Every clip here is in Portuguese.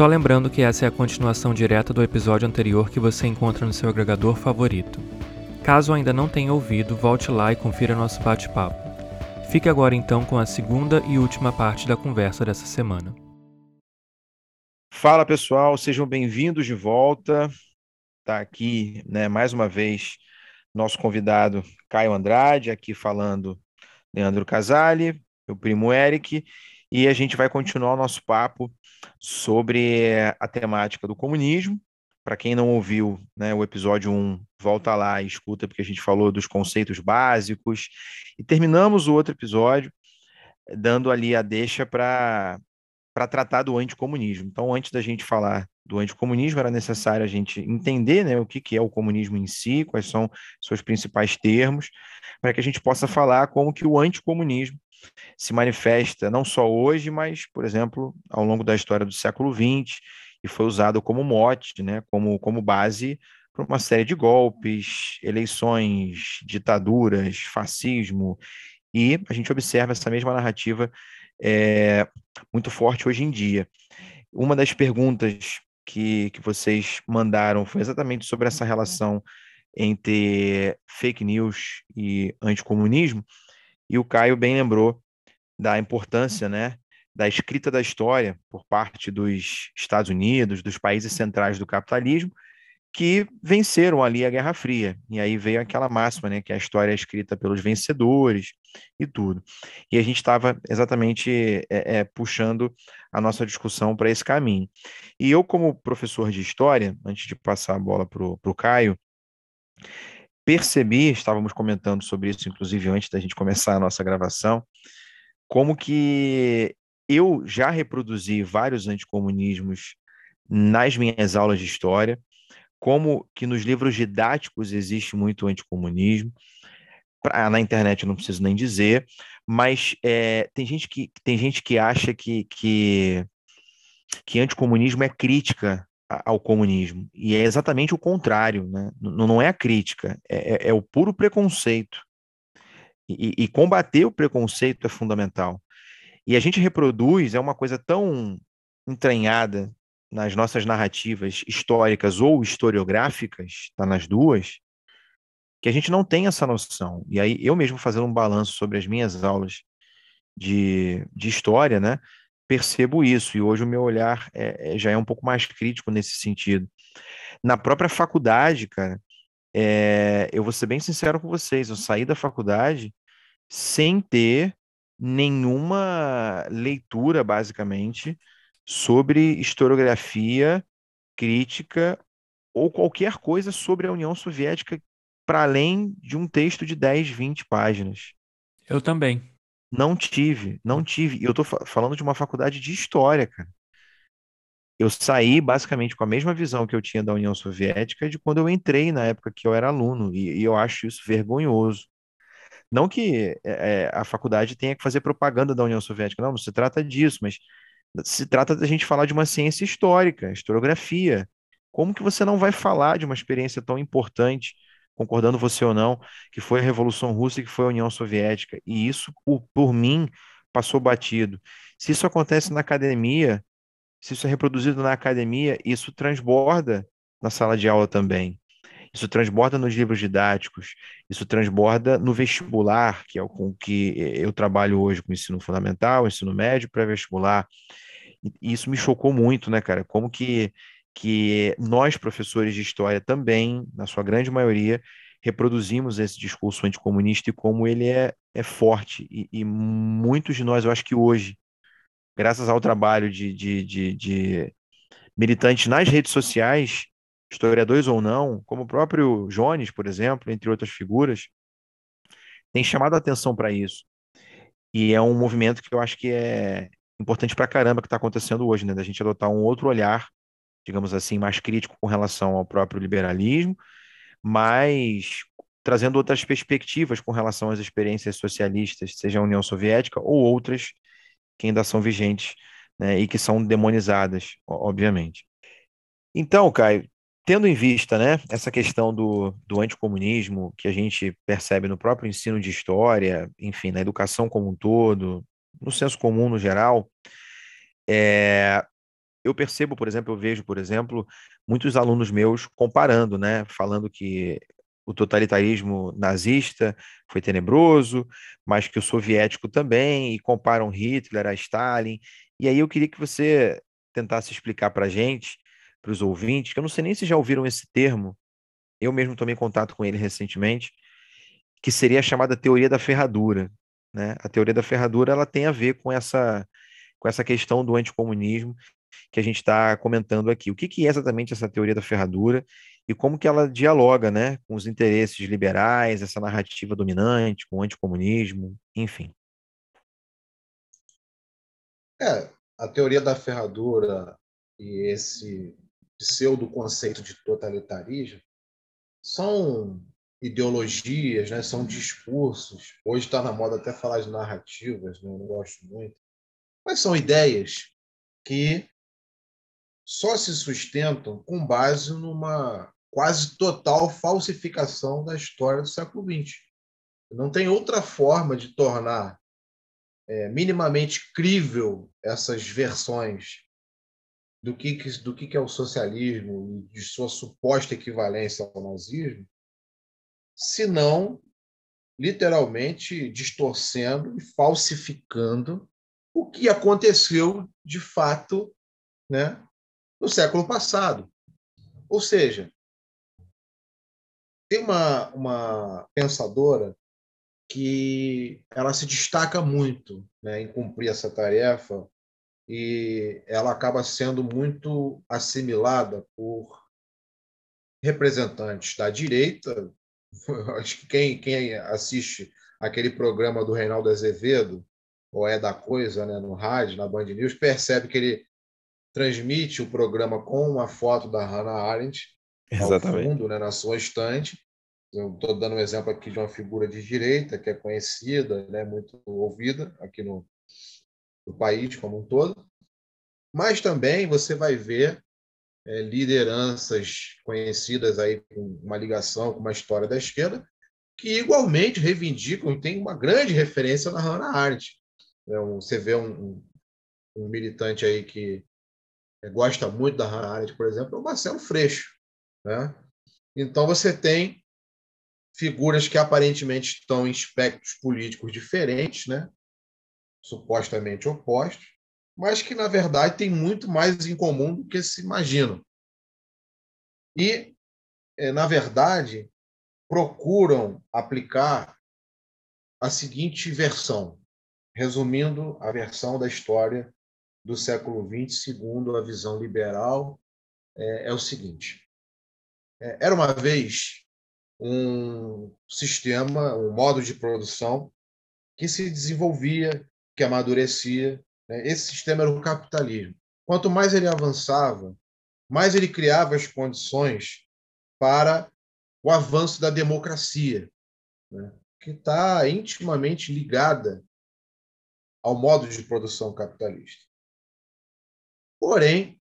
Só lembrando que essa é a continuação direta do episódio anterior que você encontra no seu agregador favorito. Caso ainda não tenha ouvido, volte lá e confira nosso bate-papo. Fique agora então com a segunda e última parte da conversa dessa semana. Fala pessoal, sejam bem-vindos de volta. Tá aqui, né, mais uma vez, nosso convidado Caio Andrade, aqui falando Leandro Casale, meu primo Eric, e a gente vai continuar o nosso papo sobre a temática do comunismo. Para quem não ouviu né, o episódio 1, volta lá e escuta, porque a gente falou dos conceitos básicos. E terminamos o outro episódio dando ali a deixa para tratar do anticomunismo. Então, antes da gente falar do anticomunismo, era necessário a gente entender né, o que, que é o comunismo em si, quais são seus principais termos, para que a gente possa falar como que o anticomunismo se manifesta não só hoje, mas, por exemplo, ao longo da história do século XX, e foi usado como mote, né, como, como base para uma série de golpes, eleições, ditaduras, fascismo, e a gente observa essa mesma narrativa é, muito forte hoje em dia. Uma das perguntas que, que vocês mandaram foi exatamente sobre essa relação entre fake news e anticomunismo, e o Caio bem lembrou da importância né, da escrita da história por parte dos Estados Unidos, dos países centrais do capitalismo, que venceram ali a Guerra Fria. E aí veio aquela máxima, né, que a história é escrita pelos vencedores e tudo. E a gente estava exatamente é, é, puxando a nossa discussão para esse caminho. E eu, como professor de história, antes de passar a bola para o Caio, percebi, estávamos comentando sobre isso, inclusive, antes da gente começar a nossa gravação, como que eu já reproduzi vários anticomunismos nas minhas aulas de história, como que nos livros didáticos existe muito anticomunismo, pra, na internet eu não preciso nem dizer, mas é, tem, gente que, tem gente que acha que, que, que anticomunismo é crítica ao comunismo. E é exatamente o contrário, né? não é a crítica, é, é, é o puro preconceito. E, e, combater o preconceito é fundamental. E a gente reproduz, é uma coisa tão entranhada nas nossas narrativas históricas ou historiográficas, está nas duas, que a gente não tem essa noção. E aí, eu mesmo fazendo um balanço sobre as minhas aulas de, de história, né? Percebo isso, e hoje o meu olhar é, é, já é um pouco mais crítico nesse sentido. Na própria faculdade, cara, é, eu vou ser bem sincero com vocês, eu saí da faculdade sem ter nenhuma leitura, basicamente, sobre historiografia, crítica ou qualquer coisa sobre a União Soviética para além de um texto de 10, 20 páginas. Eu também. Não tive, não tive. E eu tô falando de uma faculdade de história, cara. Eu saí basicamente com a mesma visão que eu tinha da União Soviética de quando eu entrei na época que eu era aluno, e, e eu acho isso vergonhoso. Não que é, é a faculdade tenha que fazer propaganda da União Soviética, não, não se trata disso, mas se trata da gente falar de uma ciência histórica, historiografia. Como que você não vai falar de uma experiência tão importante concordando você ou não, que foi a Revolução Russa e que foi a União Soviética. E isso, por, mim, passou batido. Se isso acontece na academia, se isso é reproduzido na academia, isso transborda na sala de aula também. Isso transborda nos livros didáticos, isso transborda no vestibular, que é com que eu trabalho hoje com ensino fundamental, ensino médio, pré-vestibular. E isso me chocou muito, né, cara? Como que que nós, professores de história, também, na sua grande maioria, reproduzimos esse discurso anticomunista e como ele é, é forte. E, e muitos de nós, eu acho que hoje, graças ao trabalho de, de, de, de militantes nas redes sociais, historiadores ou não, como o próprio Jones, por exemplo, entre outras figuras, tem chamado a atenção para isso. E é um movimento que eu acho que é importante para caramba que está acontecendo hoje, né? Da gente adotar um outro olhar, digamos assim, mais crítico com relação ao próprio liberalismo, mas trazendo outras perspectivas com relação às experiências socialistas, seja a União Soviética ou outras que ainda são vigentes, né? E que são demonizadas, obviamente. Então, Caio, tendo em vista né, essa questão do, do anticomunismo que a gente percebe no próprio ensino de história, enfim, na educação como um todo, no senso comum no geral, é, eu percebo, por exemplo, eu vejo, por exemplo, muitos alunos meus comparando, né, falando que o totalitarismo nazista foi tenebroso, mas que o soviético também, e comparam Hitler a Stalin. E aí eu queria que você tentasse explicar para a gente para os ouvintes, que eu não sei nem se já ouviram esse termo, eu mesmo tomei contato com ele recentemente, que seria a chamada teoria da ferradura. Né? A teoria da ferradura ela tem a ver com essa, com essa questão do anticomunismo que a gente está comentando aqui. O que, que é exatamente essa teoria da ferradura e como que ela dialoga né, com os interesses liberais, essa narrativa dominante, com o anticomunismo, enfim. É, a teoria da ferradura e esse pseudo-conceito de totalitarismo são ideologias, né? são discursos. Hoje está na moda até falar de narrativas, né? não gosto muito. Mas são ideias que só se sustentam com base numa quase total falsificação da história do século XX. Não tem outra forma de tornar é, minimamente crível essas versões do que, do que é o socialismo e de sua suposta equivalência ao nazismo, senão literalmente distorcendo e falsificando o que aconteceu de fato né, no século passado. Ou seja, tem uma, uma pensadora que ela se destaca muito né, em cumprir essa tarefa e ela acaba sendo muito assimilada por representantes da direita. Acho que quem, quem assiste aquele programa do Reinaldo Azevedo, ou é da coisa, né, no rádio, na Band News, percebe que ele transmite o programa com uma foto da Hannah Arendt Exatamente. ao fundo, né, na sua estante. Estou dando um exemplo aqui de uma figura de direita que é conhecida, né, muito ouvida aqui no, do país como um todo, mas também você vai ver é, lideranças conhecidas aí com uma ligação com uma história da esquerda que igualmente reivindicam e tem uma grande referência na Hannah Arendt. É você vê um, um, um, militante aí que gosta muito da Hannah Arendt, por exemplo, é o Marcelo Freixo. Né? Então você tem figuras que aparentemente estão em espectros políticos diferentes, né? supostamente opostos, mas que, na verdade, têm muito mais em comum do que se imaginam. E, é, na verdade, procuram aplicar a seguinte versão, resumindo a versão da história do século XX, segundo a visão liberal, é, é o seguinte: é, era uma vez um sistema, um modo de produção que se desenvolvia que amadurecia. Né? Esse sistema era o capitalismo. Quanto mais ele avançava, mais ele criava as condições para o avanço da democracia, né? que está intimamente ligada ao modo de produção capitalista. Porém,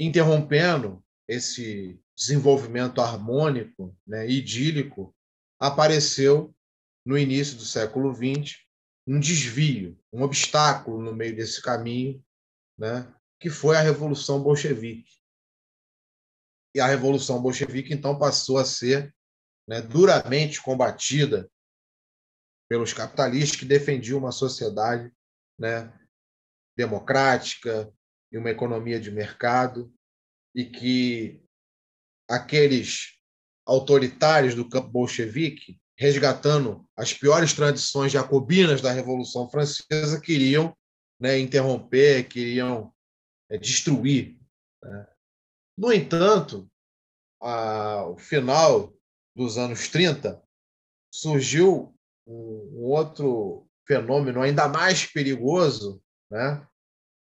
interrompendo esse desenvolvimento harmônico, né, idílico, apareceu no início do século XX um desvio, um obstáculo no meio desse caminho, né, que foi a Revolução Bolchevique. E a Revolução Bolchevique, então, passou a ser né, duramente combatida pelos capitalistas que defendiam uma sociedade né, democrática e uma economia de mercado. e que aqueles autoritários do campo bolchevique, resgatando as piores tradições jacobinas da Revolução Francesa, queriam né, interromper, queriam é, destruir. Né? No entanto, ao final dos anos 30, surgiu um, outro fenômeno ainda mais perigoso, né?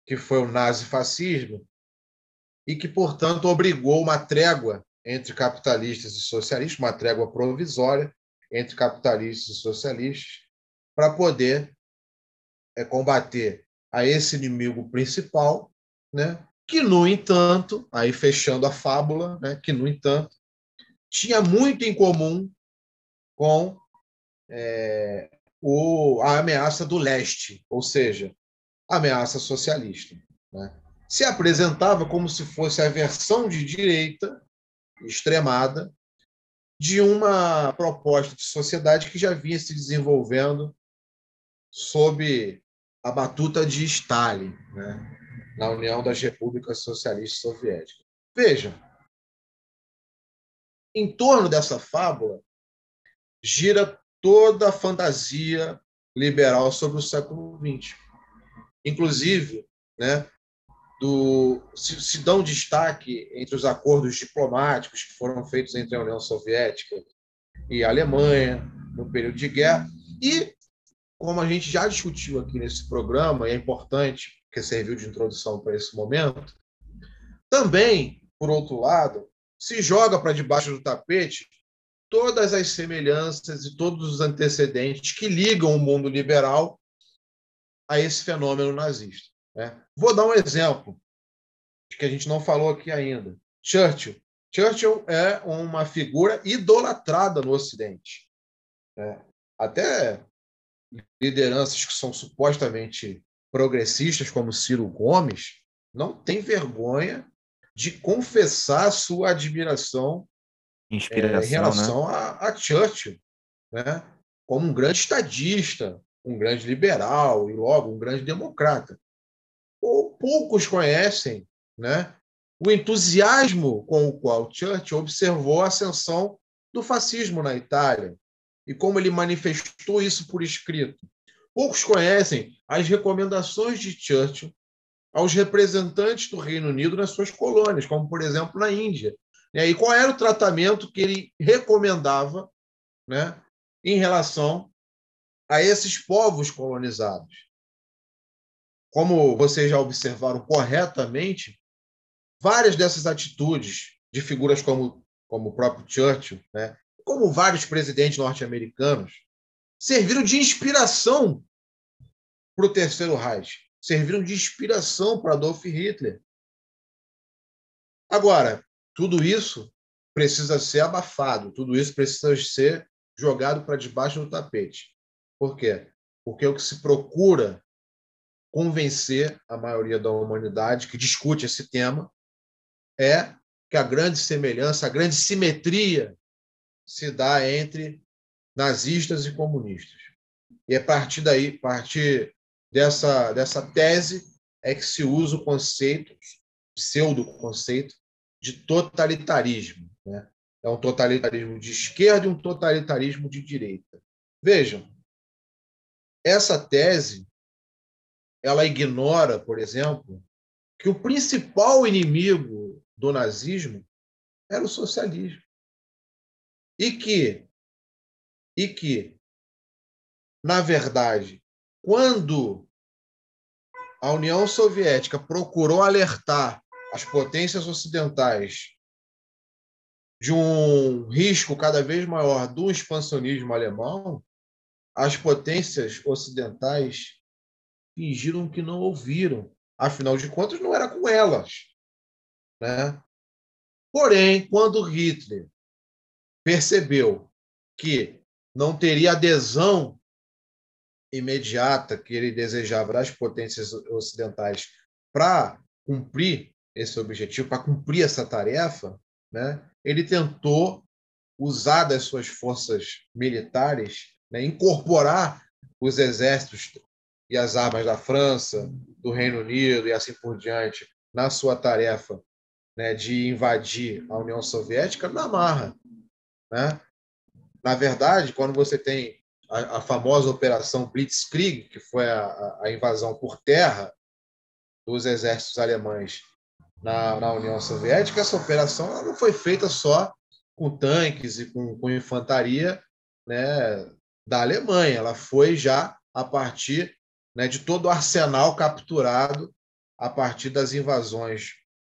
Que foi o nazifascismo, e que, portanto, obrigou uma trégua entre capitalistas e socialistas, uma trégua provisória entre capitalistas e socialistas, para poder é, combater a esse inimigo principal, né? que, no entanto, aí fechando a fábula, né? que, no entanto, tinha muito em comum com é, o, a ameaça do leste, ou seja, ameaça socialista. Né? Se apresentava como se fosse a versão de direita extremada de uma proposta de sociedade que já vinha se desenvolvendo sob a batuta de Stalin, né? na União das Repúblicas Socialistas Soviéticas. Veja, em torno dessa fábula gira toda a fantasia liberal sobre o século XX. Inclusive, né, do, se, se dão destaque entre os acordos diplomáticos que foram feitos entre a União Soviética e a Alemanha no período de guerra. E, como a gente já discutiu aqui nesse programa, e é importante, que serviu de introdução para esse momento, também, por outro lado, se joga para debaixo do tapete todas as semelhanças e todos os antecedentes que ligam o mundo liberal a esse fenômeno nazista. Né? Vou dar um exemplo que a gente não falou aqui ainda. Churchill. Churchill é uma figura idolatrada no Ocidente. Né? Até lideranças que são supostamente progressistas, como Ciro Gomes, não tem vergonha de confessar sua admiração é, em relação né? a, a Churchill, né? como um grande estadista, um grande liberal e logo um grande democrata. Ou poucos conhecem né, o entusiasmo com o qual Churchill observou a ascensão do fascismo na Itália e como ele manifestou isso por escrito. Poucos conhecem as recomendações de Churchill aos representantes do Reino Unido nas suas colônias, como, por exemplo, na Índia. E qual era o tratamento que ele recomendava né, em relação a esses povos colonizados? Como vocês já observaram corretamente, várias dessas atitudes de figuras como, como o próprio Churchill, né, como vários presidentes norte-americanos, serviram de inspiração para o Terceiro Reich serviram de inspiração para Adolf Hitler. Agora, tudo isso precisa ser abafado, tudo isso precisa ser jogado para debaixo do tapete. Por quê? Porque é o que se procura convencer a maioria da humanidade que discute esse tema é que a grande semelhança, a grande simetria se dá entre nazistas e comunistas. E é a partir daí, a partir dessa, dessa tese é que se usa o conceito, pseudo-conceito, de totalitarismo. Né? É um totalitarismo de esquerda e um totalitarismo de direita. Vejam, essa tese ela ignora, por exemplo, que o principal inimigo do nazismo era o socialismo. E que, e que na verdade, quando a União Soviética procurou alertar as potências ocidentais de um risco cada vez maior do expansionismo alemão, as potências ocidentais fingiram que não ouviram. Afinal de contas, não era com elas. Né? Porém, quando Hitler percebeu que não teria adesão imediata que ele desejava das potências ocidentais para cumprir esse objetivo, para cumprir essa tarefa, né, ele tentou usar das suas forças militares, né, incorporar os exércitos e as armas da França, do Reino Unido e assim por diante na sua tarefa né, de invadir a União Soviética na marra. Né? Na verdade, quando você tem a, a famosa Operação Blitzkrieg, que foi a, a, invasão por terra dos exércitos alemães na, na União Soviética, essa operação não foi feita só com tanques e com, com infantaria né, da Alemanha, ela foi já a partir né, de todo o arsenal capturado a partir das invasões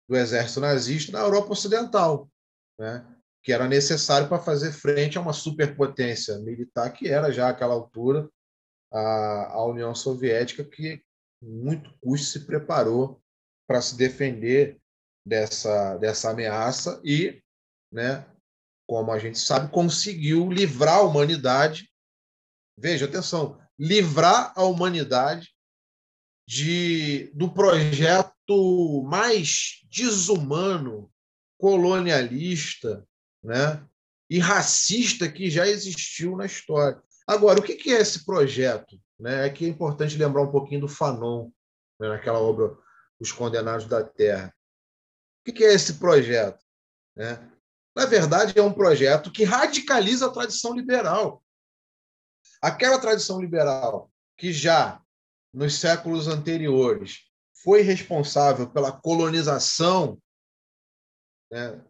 do exército nazista na Europa Ocidental, né, que era necessário para fazer frente a uma superpotência militar que era já àquela altura a, a União Soviética, que muito custo se preparou para se defender dessa, dessa ameaça e, né, como a gente sabe, conseguiu livrar a humanidade. Veja, atenção, livrar a humanidade de, do projeto mais desumano, colonialista né, e racista que já existiu na história. Agora, o que é esse projeto? Né? Aqui é importante lembrar um pouquinho do Fanon, né, naquela obra Os Condenados da Terra. O que é esse projeto? Né? Na verdade, é um projeto que radicaliza a tradição liberal. Aquela tradição liberal que já nos séculos anteriores foi responsável pela colonização né,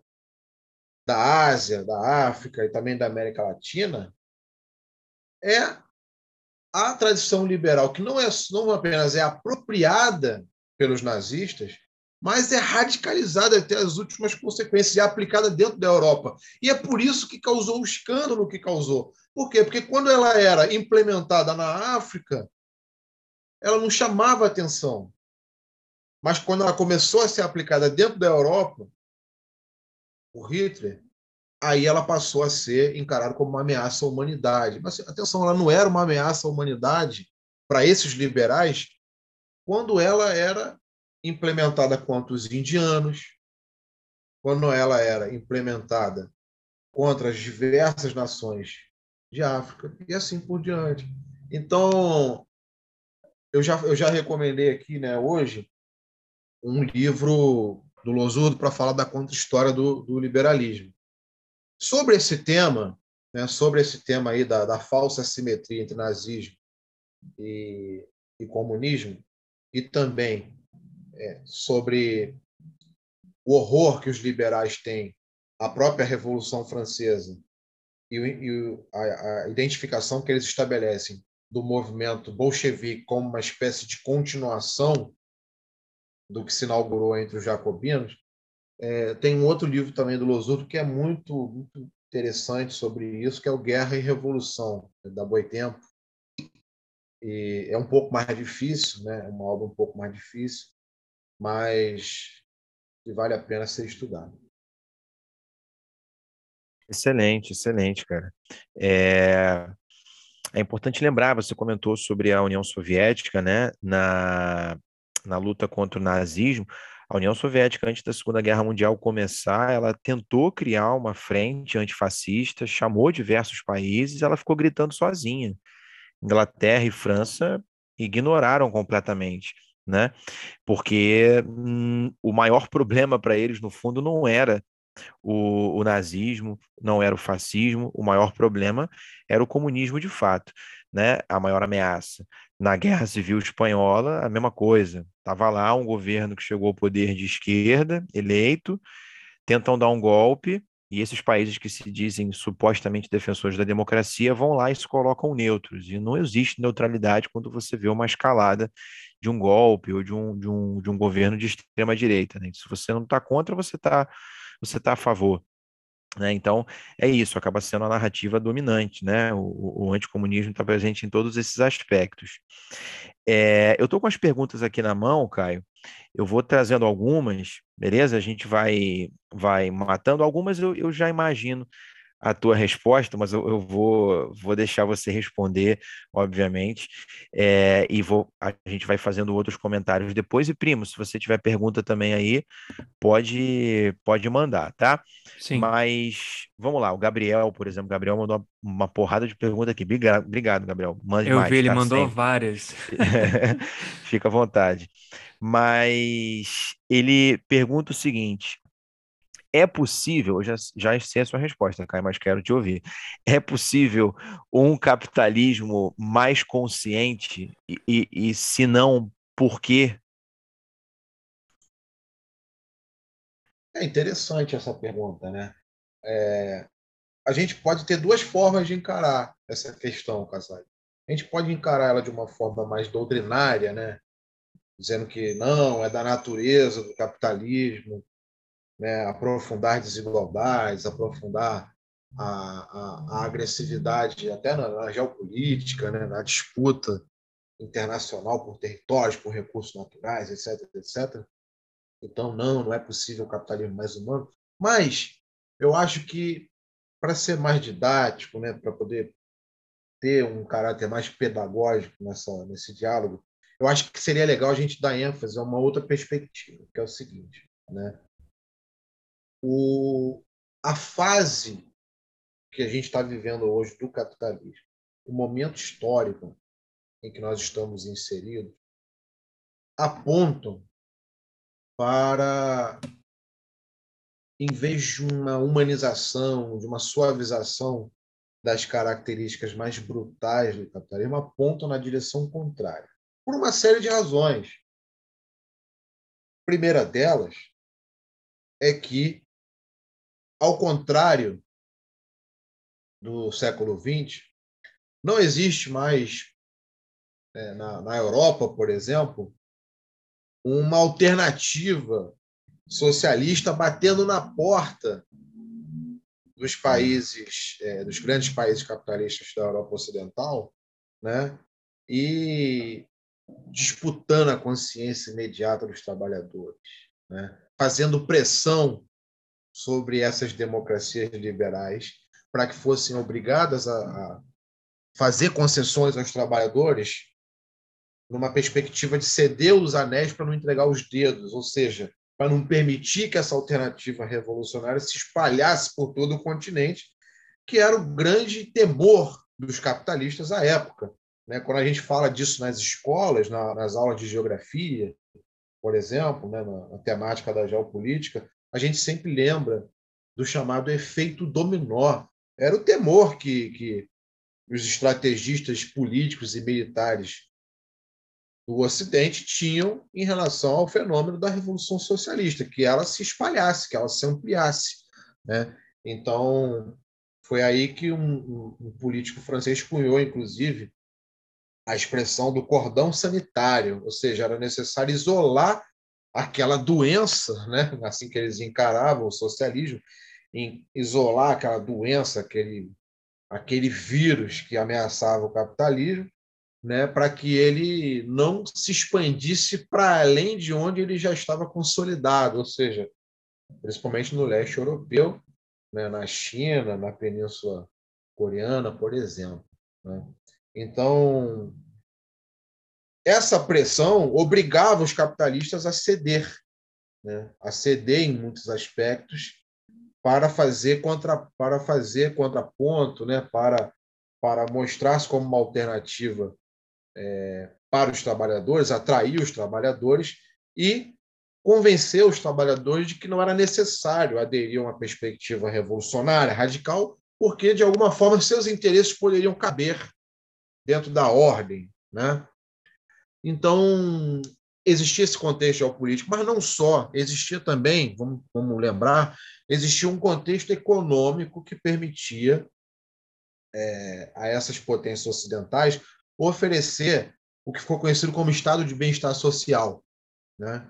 da Ásia, da África e também da América Latina, é a tradição liberal que não é não apenas é apropriada pelos nazistas, mas é radicalizada até as últimas consequências e é aplicada dentro da Europa. E é por isso que causou o escândalo que causou. Por quê? Porque quando ela era implementada na África, ela não chamava atenção. Mas quando ela começou a ser aplicada dentro da Europa, o Hitler, aí ela passou a ser encarada como uma ameaça à humanidade. Mas atenção, ela não era uma ameaça à humanidade para esses liberais quando ela era implementada contra os indianos, quando ela era implementada contra as diversas nações de África e assim por diante. Então, eu já, eu já recomendei aqui né, hoje um livro do Losurdo para falar da contra-história do, do liberalismo. Sobre esse tema, né, sobre esse tema aí da, da falsa simetria entre nazismo e, e comunismo, e também é, sobre o horror que os liberais têm à própria Revolução Francesa e, e a, a, identificação que eles estabelecem do movimento bolchevique como uma espécie de continuação do que se inaugurou entre os jacobinos, é, tem um outro livro também do Losurdo que é muito, muito interessante sobre isso, que é o Guerra e Revolução, da Boitempo. E é um pouco mais difícil, né? é uma obra um pouco mais difícil, mas que vale a pena ser estudado. Excelente, excelente, cara. É, é importante lembrar, você comentou sobre a União Soviética, né, na, na luta contra o nazismo. A União Soviética, antes da Segunda Guerra Mundial começar, ela tentou criar uma frente antifascista, chamou diversos países, ela ficou gritando sozinha. Inglaterra e França ignoraram completamente né? Porque hum, o maior problema para eles, no fundo, não era o, o, nazismo, não era o fascismo, o maior problema era o comunismo de fato, né? A maior ameaça. Na Guerra Civil Espanhola, a mesma coisa. Estava lá um governo que chegou ao poder de esquerda, eleito, tentam dar um golpe, e esses países que se dizem supostamente defensores da democracia vão lá e se colocam neutros. E não existe neutralidade quando você vê uma escalada de um golpe ou de um, de um, de um governo de extrema direita. Né? Se você não está contra, você está você tá a favor. Né? Então, é isso, acaba sendo a narrativa dominante, né? O, o anticomunismo está presente em todos esses aspectos. É, eu estou com as perguntas aqui na mão, Caio. Eu vou trazendo algumas, beleza? A gente vai, vai matando. Algumas eu, eu já imagino a tua resposta, mas eu, eu, vou, vou deixar você responder, obviamente, é, e vou, a gente vai fazendo outros comentários depois. E, primo, se você tiver pergunta também aí, pode, pode mandar, tá? Sim. Mas vamos lá, o Gabriel, por exemplo, Gabriel mandou uma porrada de pergunta aqui. Obrigado, obrigado Gabriel. Mande eu mais, vi, ele tá? mandou Sempre. várias. Fica à vontade. Mas ele pergunta o seguinte: É possível, eu já, já sei a sua resposta, Caio, mas quero te ouvir. É possível um capitalismo mais consciente? E, e, e se não, por quê? É interessante essa pergunta, né? É, a gente pode ter duas formas de encarar essa questão, Casal. A gente pode encarar ela de uma forma mais doutrinária, né? dizendo que não, é da natureza do capitalismo, né? aprofundar desigualdades, aprofundar a, a, a agressividade até na, na geopolítica, né? na disputa internacional por territórios, por recursos naturais, etc, etc. Então, não, não é possível o capitalismo mais humano. Mas eu acho que, para ser mais didático, né, para poder ter um caráter mais pedagógico nessa, nesse diálogo, eu acho que seria legal a gente dar ênfase a uma outra perspectiva, que é o seguinte: né? O, a fase que a gente está vivendo hoje do capitalismo, o momento histórico em que nós estamos inseridos, apontam para, em vez de uma humanização, de uma suavização das características mais brutais do capitalismo, apontam na direção contrária, por uma série de razões. A primeira delas é que, ao contrário do século XX, não existe mais, é, na, na Europa, por exemplo, uma alternativa socialista batendo na porta dos países, é, dos grandes países capitalistas da Europa Ocidental, né? E disputando a consciência imediata dos trabalhadores, né? fazendo pressão sobre essas democracias liberais para que fossem obrigadas a, fazer concessões aos trabalhadores numa perspectiva de ceder os anéis para não entregar os dedos, ou seja, para não permitir que essa alternativa revolucionária se espalhasse por todo o continente, que era o grande temor dos capitalistas à época. Né? Quando a gente fala disso nas escolas, nas aulas de geografia, por exemplo, né, na temática da geopolítica, a gente sempre lembra do chamado efeito dominó. Era o temor que, que os estrategistas políticos e militares do Ocidente tinham em relação ao fenômeno da Revolução Socialista, que ela se espalhasse, que ela se ampliasse. Né? Então, foi aí que um, um, político francês cunhou, inclusive, a expressão do cordão sanitário, ou seja, era necessário isolar aquela doença, né? assim que eles encaravam o socialismo, em isolar aquela doença, aquele, aquele vírus que ameaçava o capitalismo, né, para que ele não se expandisse para além de onde ele já estava consolidado, ou seja, principalmente no leste europeu, né, na China, na Península Coreana, por exemplo. Né? Então, essa pressão obrigava os capitalistas a ceder, né, a ceder em muitos aspectos para fazer contra para fazer contraponto, né, para para mostrar-se como uma alternativa é, para os trabalhadores, atrair os trabalhadores e convencer os trabalhadores de que não era necessário aderir a uma perspectiva revolucionária, radical, porque, de alguma forma, seus interesses poderiam caber dentro da ordem. Né? Então, existia esse contexto geopolítico, mas não só, existia também, vamos, vamos lembrar, existia um contexto econômico que permitia é, a essas potências ocidentais oferecer o que ficou conhecido como estado de bem-estar social. Né?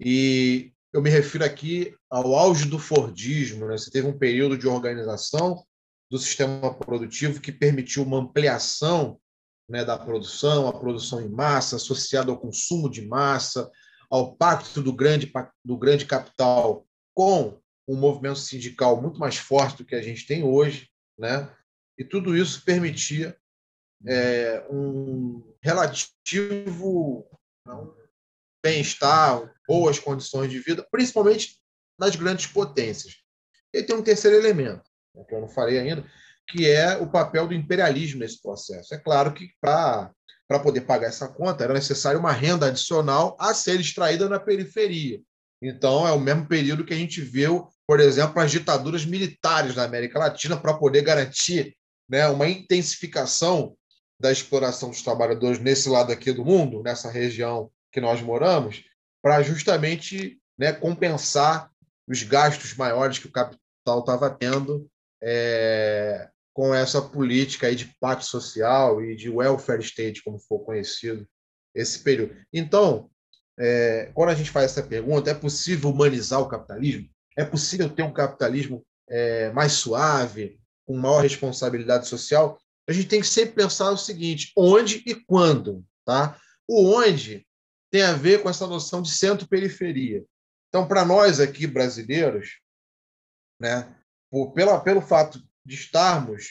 E eu me refiro aqui ao auge do Fordismo. Né? Você teve um período de organização do sistema produtivo que permitiu uma ampliação né, da produção, a produção em massa, associada ao consumo de massa, ao pacto do grande, do grande capital com um movimento sindical muito mais forte do que a gente tem hoje. Né? E tudo isso permitia é, um relativo bem-estar, boas condições de vida, principalmente nas grandes potências. E tem um terceiro elemento, né, que eu não falei ainda, que é o papel do imperialismo nesse processo. É claro que para para poder pagar essa conta era necessário uma renda adicional a ser extraída na periferia. Então, é o mesmo período que a gente viu, por exemplo, as ditaduras militares na América Latina para poder garantir né, uma intensificação da exploração dos trabalhadores nesse lado aqui do mundo, nessa região que nós moramos, para justamente né, compensar os gastos maiores que o capital estava tendo é, com essa política aí de pacto social e de welfare state, como for conhecido esse período. Então, é, quando a gente faz essa pergunta, é possível humanizar o capitalismo? É possível ter um capitalismo é, mais suave, com maior responsabilidade social? A gente tem que sempre pensar o seguinte: onde e quando, tá? O onde tem a ver com essa noção de centro-periferia. Então, para nós aqui brasileiros, né, por, pela, pelo fato de estarmos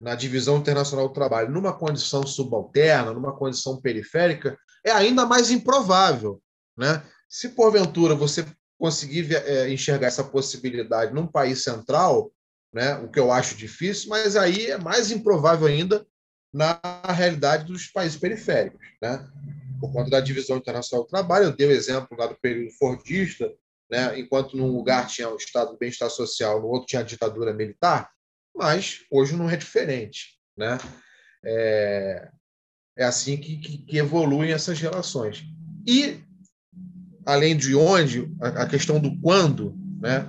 na divisão internacional do trabalho numa condição subalterna, numa condição periférica, é ainda mais improvável. Né? Se porventura você conseguir é, enxergar essa possibilidade num país central, né, o que eu acho difícil, mas aí é mais improvável ainda na realidade dos países periféricos. Né? Por conta da divisão internacional do trabalho, eu dei o exemplo lá do período fordista, né, enquanto num lugar tinha o estado do bem-estar social, no outro tinha a ditadura militar, mas hoje não é diferente. Né? É, é assim que, que, que evoluem essas relações. E, além de onde, a, a questão do quando, né,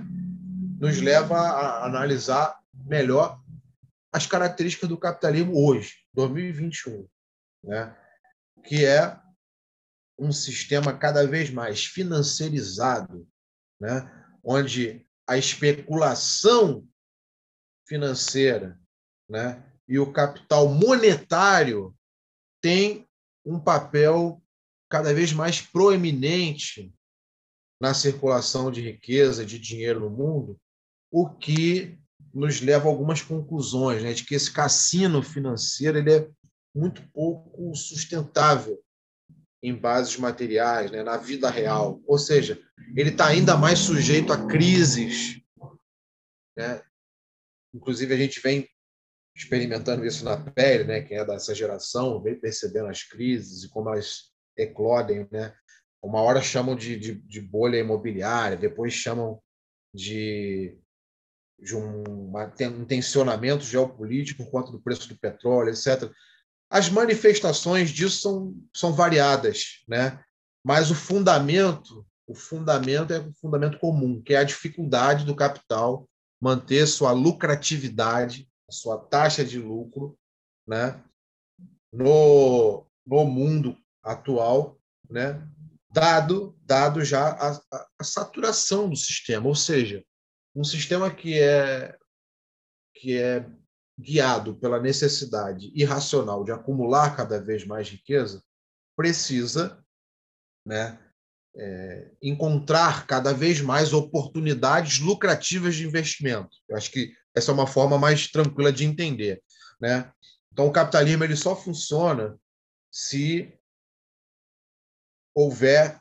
nos leva a analisar melhor as características do capitalismo hoje, 2021, né? que é um sistema cada vez mais financiarizado, né? onde a especulação financeira né? e o capital monetário tem um papel cada vez mais proeminente na circulação de riqueza, de dinheiro no mundo, o que nos leva a algumas conclusões, né, de que esse cassino financeiro ele é muito pouco sustentável em bases materiais, né, na vida real. Ou seja, ele está ainda mais sujeito a crises. Né? Inclusive, a gente vem experimentando isso na pele, né? Quem é dessa geração vem percebendo as crises e como elas eclodem, né? Uma hora chamam de, de, de bolha imobiliária, depois chamam de, de um, um tensionamento geopolítico por conta do preço do petróleo, etc. As manifestações disso são, são variadas, né? Mas o fundamento, o fundamento é o fundamento comum, que é a dificuldade do capital manter sua lucratividade sua taxa de lucro, né, no, no mundo atual, né, dado, dado já a, a, a saturação do sistema, ou seja, um sistema que é que é guiado pela necessidade irracional de acumular cada vez mais riqueza, precisa né, é, encontrar cada vez mais oportunidades lucrativas de investimento. Eu acho que essa é uma forma mais tranquila de entender. Né? Então, o capitalismo ele só funciona se houver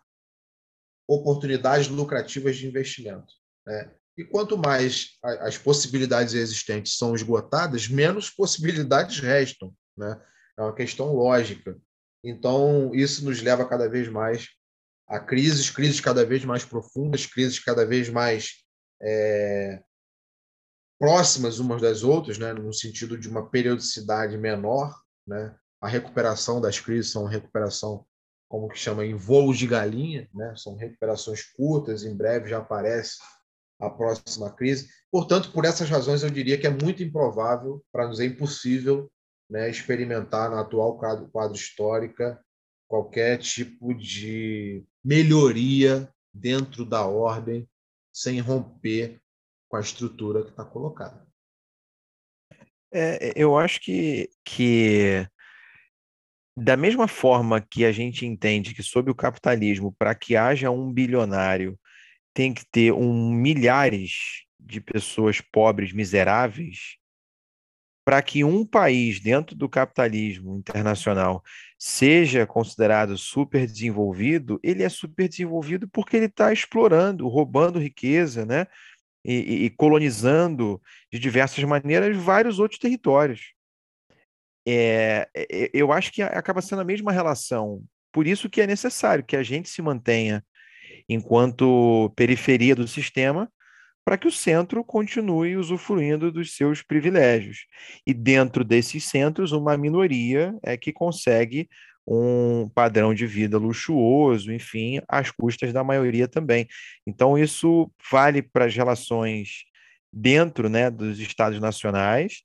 oportunidades lucrativas de investimento. Né? E quanto mais as possibilidades existentes são esgotadas, menos possibilidades restam. Né? É uma questão lógica. Então, isso nos leva cada vez mais a crises, crises cada vez mais profundas, crises cada vez mais é, próximas umas das outras, né, no sentido de uma periodicidade menor, né? A recuperação das crises são recuperação como que chama em voos de galinha, né? São recuperações curtas, em breve já aparece a próxima crise. Portanto, por essas razões eu diria que é muito improvável, para nos é impossível, né, experimentar na atual quadro, quadro qualquer tipo de melhoria dentro da ordem sem romper com a estrutura que está colocada. É, eu acho que, que, da mesma forma que a gente entende que, sob o capitalismo, para que haja um bilionário, tem que ter um milhares de pessoas pobres, miseráveis, para que um país dentro do capitalismo internacional seja considerado super desenvolvido, ele é super desenvolvido porque ele está explorando, roubando riqueza, né? e, e colonizando de diversas maneiras vários outros territórios. É, é, eu acho que acaba sendo a mesma relação. Por isso que é necessário que a gente se mantenha enquanto periferia do sistema, para que o centro continue usufruindo dos seus privilégios. E dentro desses centros, uma minoria é que consegue um padrão de vida luxuoso, enfim, às custas da maioria também. Então, isso vale para as relações dentro né, dos estados nacionais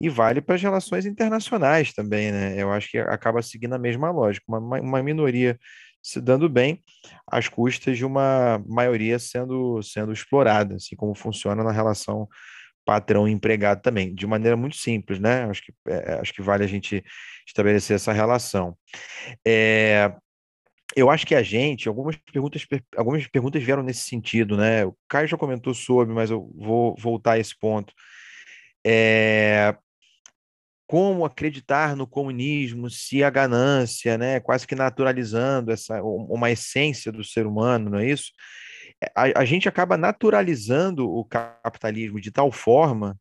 e vale para as relações internacionais também. Né? Eu acho que acaba seguindo a mesma lógica. Uma, uma minoria se dando bem às custas de uma maioria sendo, sendo explorada, assim como funciona na relação patrão empregado também, de maneira muito simples, né? Acho que, é, acho que vale a gente estabelecer essa relação. É, eu acho que a gente, algumas perguntas, algumas perguntas vieram nesse sentido, né? O Caio já comentou sobre, mas eu vou voltar a esse ponto. É, como acreditar no comunismo se a ganância, né, quase que naturalizando essa uma essência do ser humano, não é isso? É, a, a gente acaba naturalizando o capitalismo de tal forma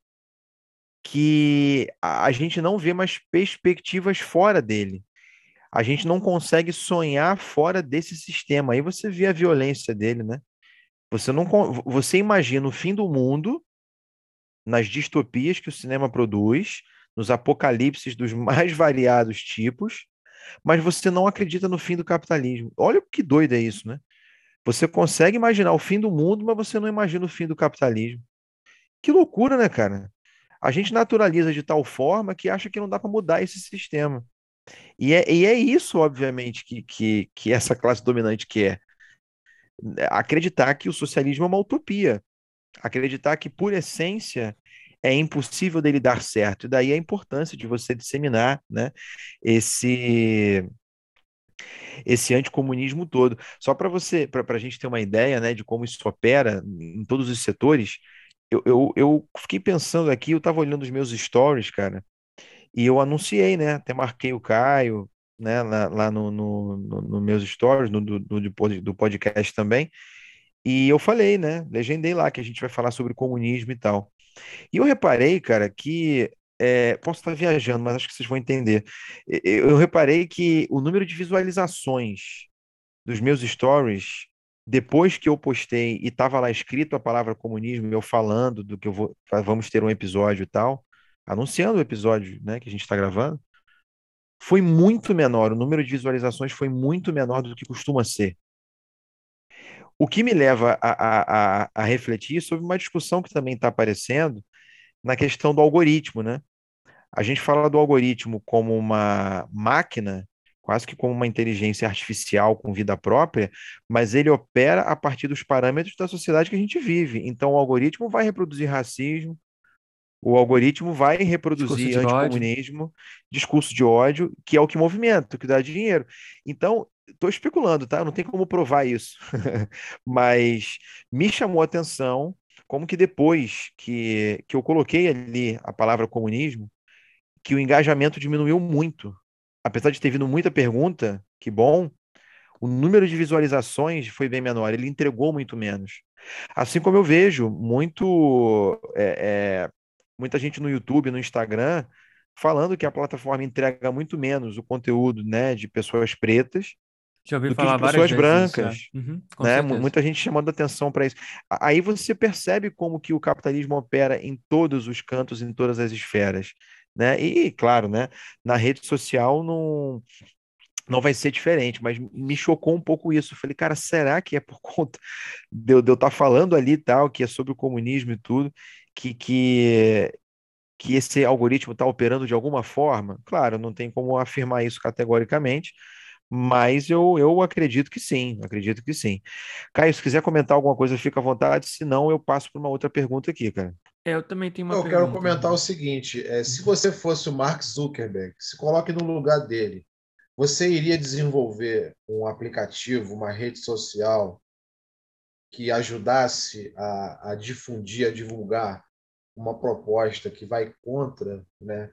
que a, a gente não vê mais perspectivas fora dele. A gente não consegue sonhar fora desse sistema. Aí você vê a violência dele, né? Você não você imagina o fim do mundo nas distopias que o cinema produz, nos apocalipses dos mais variados tipos, mas você não acredita no fim do capitalismo. Olha que doido é isso, né? Você consegue imaginar o fim do mundo, mas você não imagina o fim do capitalismo. Que loucura, né, cara? A gente naturaliza de tal forma que acha que não dá para mudar esse sistema. E é, e é isso, obviamente, que, que, que essa classe dominante quer. Acreditar que o socialismo é uma utopia. Acreditar que, por essência, é impossível dele dar certo. E daí a importância de você disseminar né, esse esse anticomunismo todo. Só para você, para a gente ter uma ideia né, de como isso opera em todos os setores, eu, eu, eu fiquei pensando aqui, eu estava olhando os meus stories, cara, e eu anunciei, né? Até marquei o Caio, né, lá, lá no, no, no, no meus stories, no, do, do, do podcast também, e eu falei, né? Legendei lá que a gente vai falar sobre comunismo e tal. E eu reparei, cara, que é, posso estar viajando, mas acho que vocês vão entender. Eu, eu reparei que o número de visualizações dos meus stories, depois que eu postei e estava lá escrito a palavra comunismo, eu falando do que eu vou, vamos ter um episódio e tal, anunciando o episódio, né, que a gente está gravando, foi muito menor. O número de visualizações foi muito menor do que costuma ser. O que me leva a, a, a, refletir sobre uma discussão que também está aparecendo na questão do algoritmo, né? A gente fala do algoritmo como uma máquina, quase que como uma inteligência artificial com vida própria, mas ele opera a partir dos parâmetros da sociedade que a gente vive. Então, o algoritmo vai reproduzir racismo, o algoritmo vai reproduzir discurso anticomunismo, ódio. discurso de ódio, que é o que movimenta, o que dá dinheiro. Então, estou especulando, tá? Não tem como provar isso. Mas me chamou a atenção como que depois que, que eu coloquei ali a palavra comunismo, que o engajamento diminuiu muito. Apesar de ter vindo muita pergunta, que bom, o número de visualizações foi bem menor, ele entregou muito menos. Assim como eu vejo muito é, é, muita gente no YouTube, no Instagram, falando que a plataforma entrega muito menos o conteúdo né, de pessoas pretas já ouvi falar de pessoas brancas, isso, é. uhum, né? Muita gente chamando atenção para isso. Aí você percebe como que o capitalismo opera em todos os cantos, em todas as esferas, né? E claro, né? Na rede social não não vai ser diferente, mas me chocou um pouco isso. Eu falei, cara, será que é por conta de eu estar tá falando ali tal, que é sobre o comunismo e tudo, que, que, que esse algoritmo está operando de alguma forma? Claro, não tem como afirmar isso categoricamente, mas eu, eu acredito que sim, acredito que sim. Caio, se quiser comentar alguma coisa, fica à vontade, senão eu passo para uma outra pergunta aqui, cara. É, eu também tenho uma eu pergunta. quero comentar o seguinte: é, se você fosse o Mark Zuckerberg, se coloque no lugar dele, você iria desenvolver um aplicativo, uma rede social que ajudasse a, a difundir, a divulgar uma proposta que vai contra né,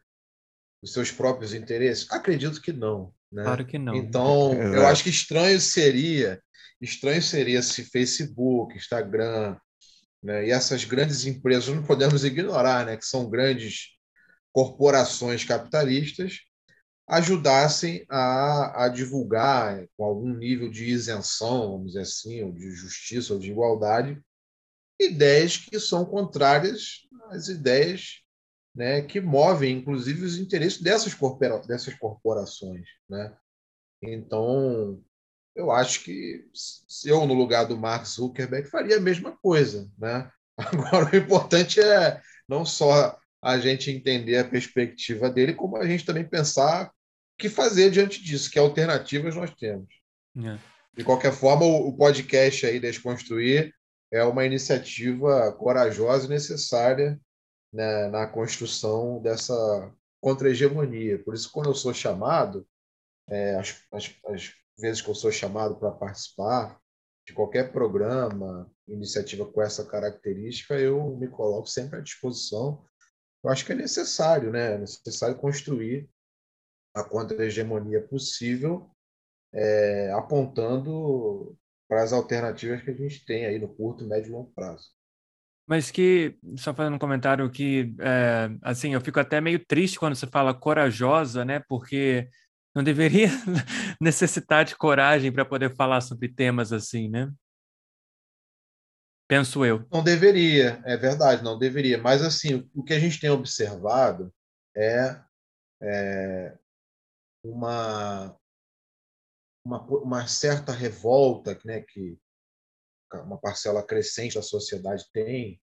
os seus próprios interesses? Acredito que não. Né? Claro que não. Então, eu acho que estranho seria, estranho seria se Facebook, Instagram, né, e essas grandes empresas não podemos ignorar, né, que são grandes corporações capitalistas, ajudassem a, a divulgar com algum nível de isenção, vamos dizer assim, ou de justiça ou de igualdade, ideias que são contrárias às ideias né, que movem, inclusive, os interesses dessas, corpora dessas corporações. Né? Então, eu acho que se eu, no lugar do Mark Zuckerberg, faria a mesma coisa. Né? Agora, o importante é não só a gente entender a perspectiva dele, como a gente também pensar o que fazer diante disso, que alternativas nós temos. É. De qualquer forma, o podcast aí Desconstruir é uma iniciativa corajosa e necessária né, na construção dessa contra-hegemonia. Por isso, quando eu sou chamado, é, as, as, as vezes que eu sou chamado para participar de qualquer programa, iniciativa com essa característica, eu me coloco sempre à disposição. Eu acho que é necessário, né? É necessário construir a contra-hegemonia possível, é, apontando para as alternativas que a gente tem aí no curto, médio e longo prazo. Mas que, só fazendo um comentário que, é, assim, eu fico até meio triste quando você fala corajosa, né? Porque não deveria necessitar de coragem para poder falar sobre temas assim, né? Penso eu. Não deveria, é verdade, não deveria. Mas, assim, o que a gente tem observado é, é uma, uma, uma certa revolta né, que uma parcela crescente da sociedade tem,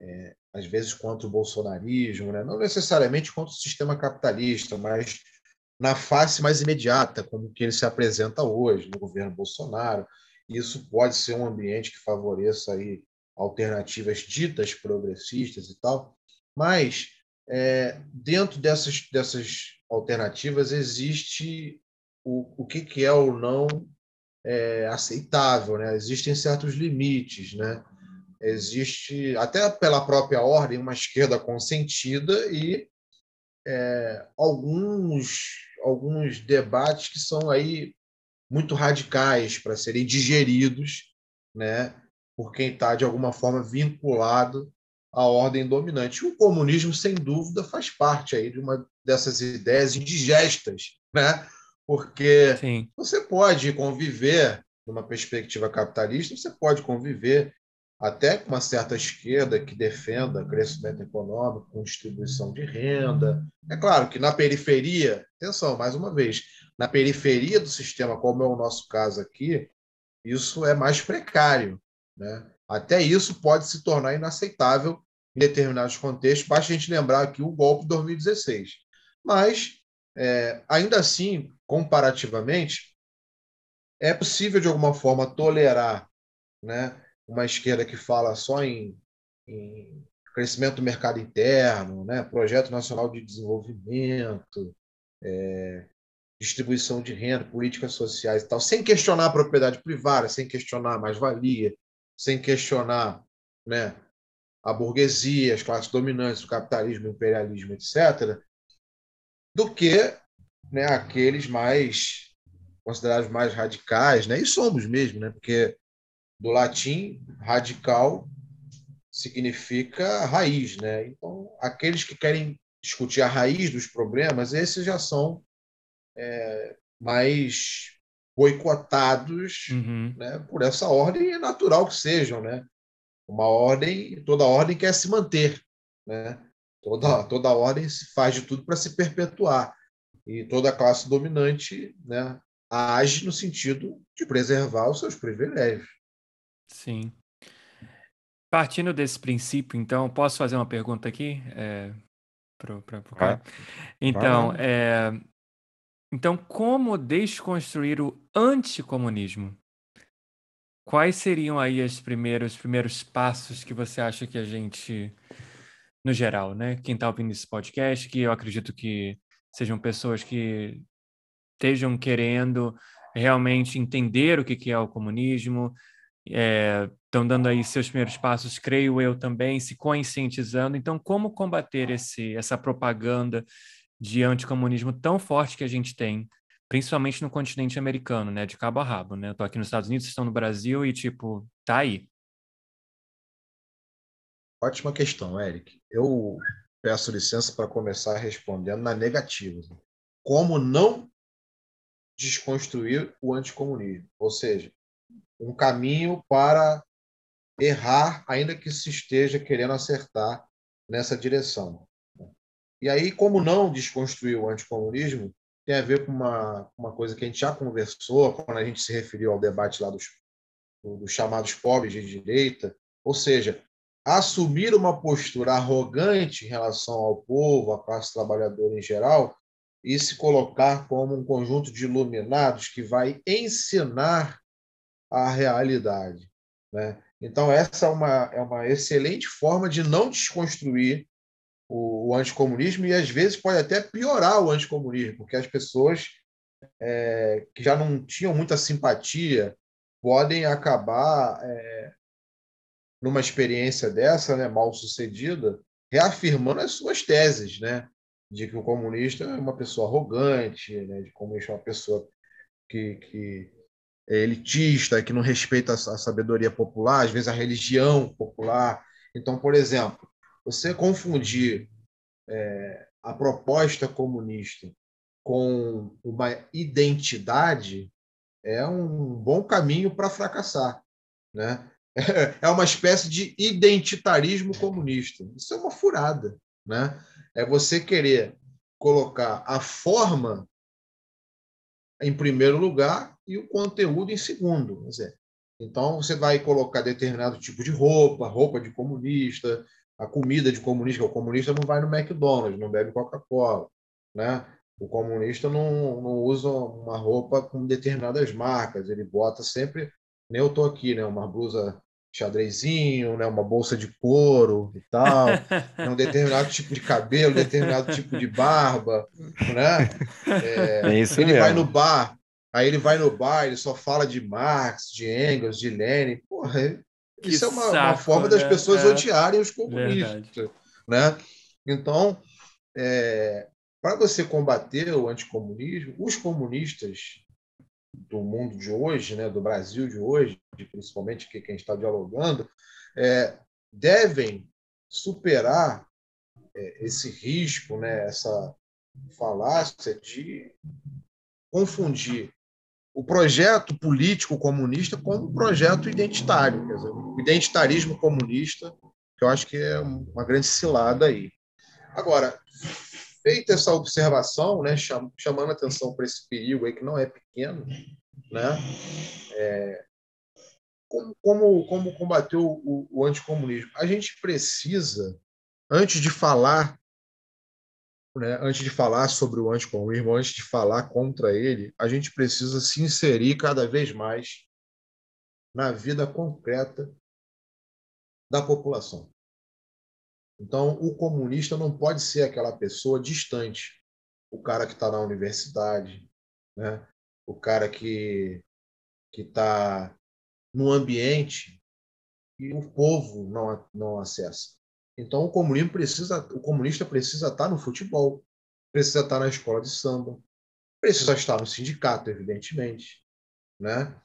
é, às vezes contra o bolsonarismo, né? não necessariamente contra o sistema capitalista, mas na face mais imediata, como que ele se apresenta hoje no governo Bolsonaro. Isso pode ser um ambiente que favoreça aí alternativas ditas progressistas e tal, mas é, dentro dessas, dessas alternativas existe o, o que, que é ou não é, aceitável, né? Existem certos limites, né? Existe até pela própria ordem uma esquerda consentida e é, alguns alguns debates que são aí muito radicais para serem digeridos, né? Por quem está de alguma forma vinculado à ordem dominante. O comunismo, sem dúvida, faz parte aí de uma dessas ideias indigestas, né? Porque Sim. você pode conviver, numa perspectiva capitalista, você pode conviver até com uma certa esquerda que defenda crescimento econômico com distribuição de renda. É claro que na periferia, atenção, mais uma vez, na periferia do sistema, como é o nosso caso aqui, isso é mais precário. Né? Até isso pode se tornar inaceitável em determinados contextos. Basta a gente lembrar aqui o golpe de 2016. Mas, é, ainda assim, comparativamente, é possível, de alguma forma, tolerar né, uma esquerda que fala só em, em crescimento do mercado interno, né, projeto nacional de desenvolvimento, é, distribuição de renda, políticas sociais e tal, sem questionar a propriedade privada, sem questionar a mais-valia, sem questionar né, a burguesia, as classes dominantes, o capitalismo, o imperialismo, etc., do que né, aqueles mais considerados mais radicais, né? E somos mesmo, né? Porque do latim radical significa raiz, né? Então, aqueles que querem discutir a raiz dos problemas, esses já são é, mais boicotados uhum. né, por essa ordem, é natural que sejam, né? Uma ordem, toda ordem quer se manter, né? Toda, toda ordem se faz de tudo para se perpetuar e toda a classe dominante né, age no sentido de preservar os seus privilégios. Sim. Partindo desse princípio, então, posso fazer uma pergunta aqui? É, pro, pro, pro cara? Então, é, então, como desconstruir o anticomunismo? Quais seriam aí os primeiros, os primeiros passos que você acha que a gente, no geral, né? Quem está ouvindo esse podcast, que eu acredito que sejam pessoas que estejam querendo realmente entender o que é o comunismo, estão é, dando aí seus primeiros passos, creio eu também, se conscientizando. Então, como combater esse, essa propaganda de anticomunismo tão forte que a gente tem, principalmente no continente americano, né, de cabo a rabo, né? Eu tô aqui nos Estados Unidos, estão no Brasil e tipo, tá aí. Ótima questão, Eric. Eu peço licença para começar respondendo na negativa. como não desconstruir o anticomunismo, ou seja, um caminho para errar, ainda que se esteja querendo acertar nessa direção. E aí, como não desconstruir o anticomunismo, tem a ver com uma, uma coisa que a gente já conversou quando a gente se referiu ao debate lá dos, dos chamados pobres de direita, ou seja, assumir uma postura arrogante em relação ao povo, à classe trabalhadora em geral, e se colocar como um conjunto de iluminados que vai ensinar a realidade. Né? Então, essa é uma, é uma excelente forma de não desconstruir o, o anticomunismo e, às vezes, pode até piorar o anticomunismo, porque as pessoas é, que já não tinham muita simpatia podem acabar, é, numa experiência dessa, né, mal sucedida, reafirmando as suas teses, né, de que o comunista é uma pessoa arrogante, né, de como é uma pessoa que, que é elitista, que não respeita a sabedoria popular, às vezes a religião popular. Então, por exemplo, você confundir é, a proposta comunista com uma identidade é um bom caminho para fracassar, né? É uma espécie de identitarismo comunista. Isso é uma furada, né? É você querer colocar a forma em primeiro lugar e o conteúdo em segundo. Dizer, então, você vai colocar determinado tipo de roupa, roupa de comunista, a comida de comunista, o comunista não vai no McDonald's, não bebe Coca-Cola, né? O comunista não, não usa uma roupa com determinadas marcas, ele bota sempre, nem eu estou aqui, né? Uma blusa xadrezinho, né? uma bolsa de couro e tal, né? um determinado tipo de cabelo, determinado tipo de barba, né? É, é isso ele mesmo. vai no bar, Aí ele vai no bar, ele só fala de Marx, de Engels, de Lenin. Porra, que isso é uma, saco, uma forma né? das pessoas é. odiarem os comunistas. Né? Então, é, para você combater o anticomunismo, os comunistas do mundo de hoje, né, do Brasil de hoje, principalmente que quem está dialogando, é, devem superar é, esse risco, né, essa falácia de confundir o projeto político comunista como um projeto identitário, quer dizer, o identitarismo comunista, que eu acho que é uma grande cilada aí. Agora, feita essa observação, né, chamando atenção para esse perigo aí que não é pequeno, né, é, como, como, como combater o, o anticomunismo? A gente precisa, antes de falar né, antes de falar sobre o anticomunismo, antes de falar contra ele, a gente precisa se inserir cada vez mais na vida concreta da população. Então, o comunista não pode ser aquela pessoa distante, o cara que está na universidade, né? o cara que que está no ambiente e o povo não, não acessa. Então o comunismo precisa, o comunista precisa estar no futebol, precisa estar na escola de samba, precisa estar no sindicato, evidentemente, né?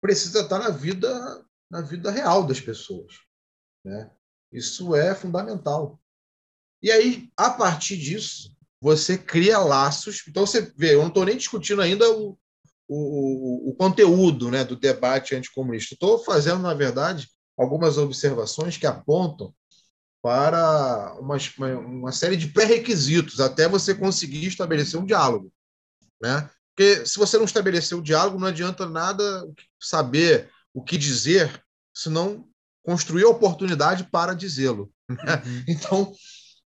Precisa estar na vida, na vida real das pessoas, né? Isso é fundamental. E aí, a partir disso, você cria laços. Então você vê, eu não estou nem discutindo ainda o, o, o, conteúdo né, do debate anticomunista. Estou fazendo, na verdade, algumas observações que apontam para uma, uma série de pré-requisitos até você conseguir estabelecer um diálogo. Né? Porque se você não estabelecer o diálogo, não adianta nada saber o que dizer, senão construir a oportunidade para dizê-lo. Né? Uhum. Então,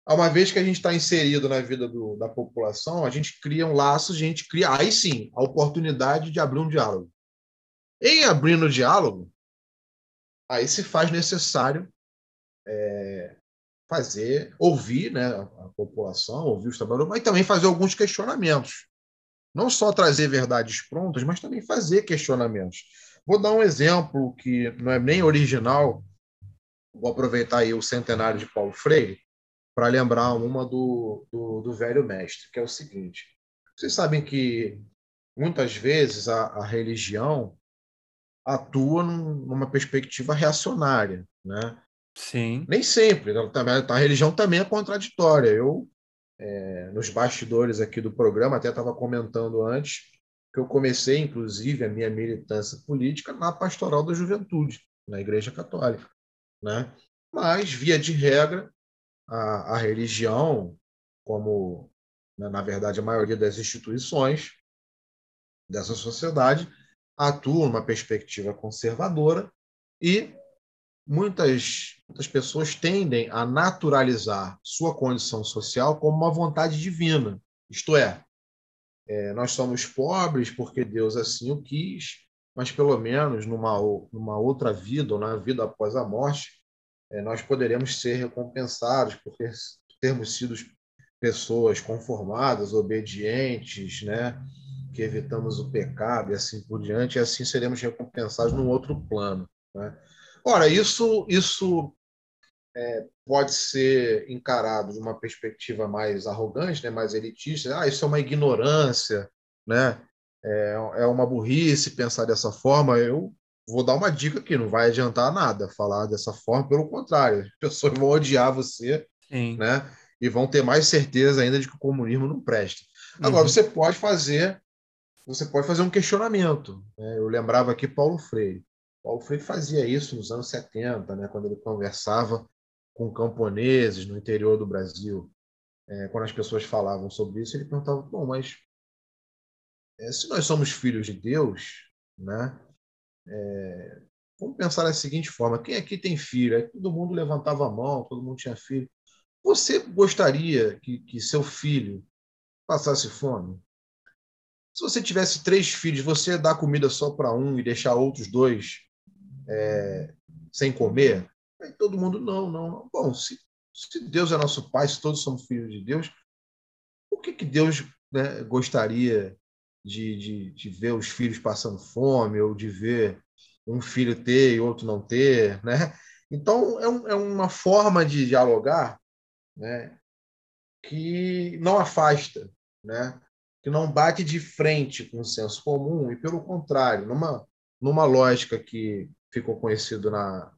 uma vez que a gente está inserido na vida do, da população, a gente cria um laço, a gente cria, aí sim, a oportunidade de abrir um diálogo. Em abrindo o diálogo, aí se faz necessário é, fazer, ouvir né, a população, ouvir os trabalhadores, mas também fazer alguns questionamentos. Não só trazer verdades prontas, mas também fazer questionamentos. Vou dar um exemplo que não é nem original, vou aproveitar aí o centenário de Paulo Freire para lembrar uma do, do, do, velho mestre, que é o seguinte: vocês sabem que muitas vezes a, a religião atua num, numa perspectiva reacionária, né? Sim. Nem sempre. Né? A religião também é contraditória. Eu é, nos bastidores aqui do programa, até estava comentando antes, que eu comecei, inclusive, a minha militância política na pastoral da juventude, na Igreja Católica. Né? Mas, via de regra, a, a religião, como, né, na verdade, a maioria das instituições dessa sociedade, atua numa perspectiva conservadora e muitas, muitas pessoas tendem a naturalizar sua condição social como uma vontade divina. Isto é, é, nós somos pobres porque Deus assim o quis, mas pelo menos numa, numa outra vida, ou na vida após a morte, é, nós poderemos ser recompensados por ter, termos sido pessoas conformadas, obedientes, né? que evitamos o pecado e assim por diante, e assim seremos recompensados num outro plano. Né? Ora, isso, isso é, pode ser encarado de uma perspectiva mais arrogante, né, mais elitista. Ah, isso é uma ignorância, né? é, é uma burrice pensar dessa forma. Eu vou dar uma dica aqui, não vai adiantar nada falar dessa forma, pelo contrário, as pessoas vão odiar você Sim. né? e vão ter mais certeza ainda de que o comunismo não presta. Agora, uhum. você pode fazer você pode fazer um questionamento. Né? Eu lembrava aqui Paulo Freire. Paulo Freire fazia isso nos anos 70, né, quando ele conversava com camponeses no interior do Brasil. É, quando as pessoas falavam sobre isso, ele perguntava: bom, mas é, se nós somos filhos de Deus, né, é, vamos pensar da seguinte forma: quem aqui tem filho? Aí todo mundo levantava a mão, todo mundo tinha filho. Você gostaria que, que seu filho passasse fome? Se você tivesse três filhos, você ia dar comida só para um e deixar outros dois é, sem comer? Aí todo mundo, não, não, não. Bom, se, se Deus é nosso Pai, se todos somos filhos de Deus, por que, que Deus né, gostaria de, de, de, ver os filhos passando fome ou de ver um filho ter e outro não ter, né? Então é, um, é uma forma de dialogar, né, que não afasta, né, que não bate de frente com o senso comum e pelo contrário, numa numa lógica que ficou conhecido na,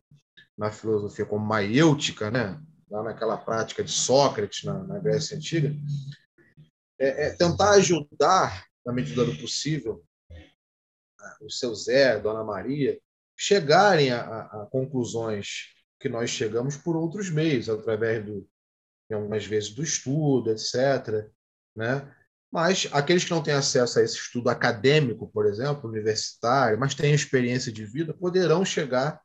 na filosofia como maiêutica, né? lá naquela prática de Sócrates na, na Grécia Antiga, é, é, tentar ajudar, na medida do possível, o seu Zé, Dona Maria, chegarem a, a, a conclusões que nós chegamos por outros meios, através do, algumas vezes do estudo, etc. Né? Mas aqueles que não têm acesso a esse estudo acadêmico, por exemplo, universitário, mas têm experiência de vida, poderão chegar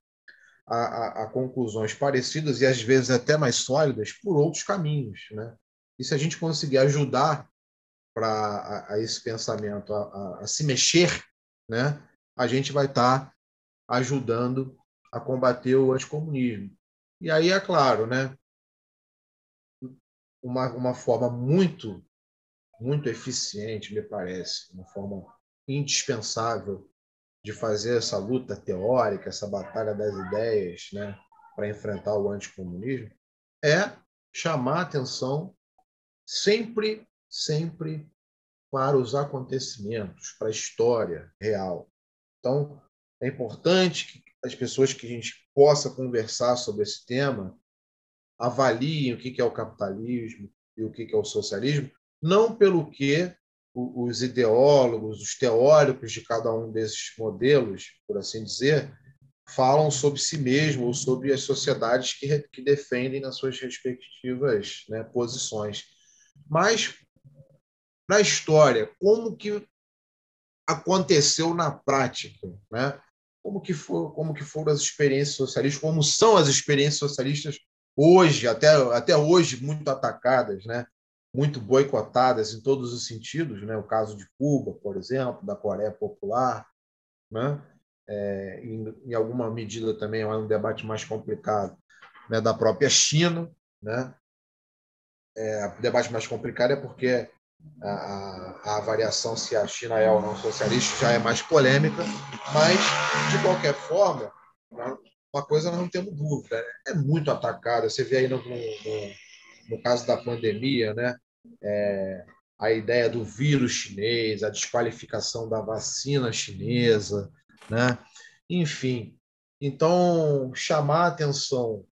a, a, conclusões parecidas e às vezes até mais sólidas por outros caminhos. Né? E se a gente conseguir ajudar para a, a, esse pensamento a, a, se mexer, né, a gente vai estar tá ajudando a combater o anticomunismo. E aí, é claro, né, uma, uma forma muito muito eficiente, me parece, uma forma indispensável de fazer essa luta teórica, essa batalha das ideias, né, para enfrentar o anticomunismo, é chamar atenção sempre, sempre para os acontecimentos, para a história real. Então, é importante que as pessoas que a gente possa conversar sobre esse tema avaliem o que é o capitalismo e o que é o socialismo, não pelo que os ideólogos, os teóricos de cada um desses modelos, por assim dizer, falam sobre si mesmo ou sobre as sociedades que, que defendem nas suas respectivas né, posições. Mas, na história, como que aconteceu na prática? Né? Como, que for, como que foram as experiências socialistas? Como são as experiências socialistas hoje, até, até hoje, muito atacadas? Né? Muito boicotadas em todos os sentidos, né? o caso de Cuba, por exemplo, da Coreia Popular, né? É, em, em, alguma medida também é um debate mais complicado né? da própria China. Né? É, o debate mais complicado é porque a, a, se a China é ou não socialista já é mais polêmica, mas, de qualquer forma, uma coisa nós não temos dúvida, né? é muito atacada. Você vê aí no, no no caso da pandemia, né? É, a ideia do vírus chinês, a desqualificação da vacina chinesa, né? enfim. Então, chamar atenção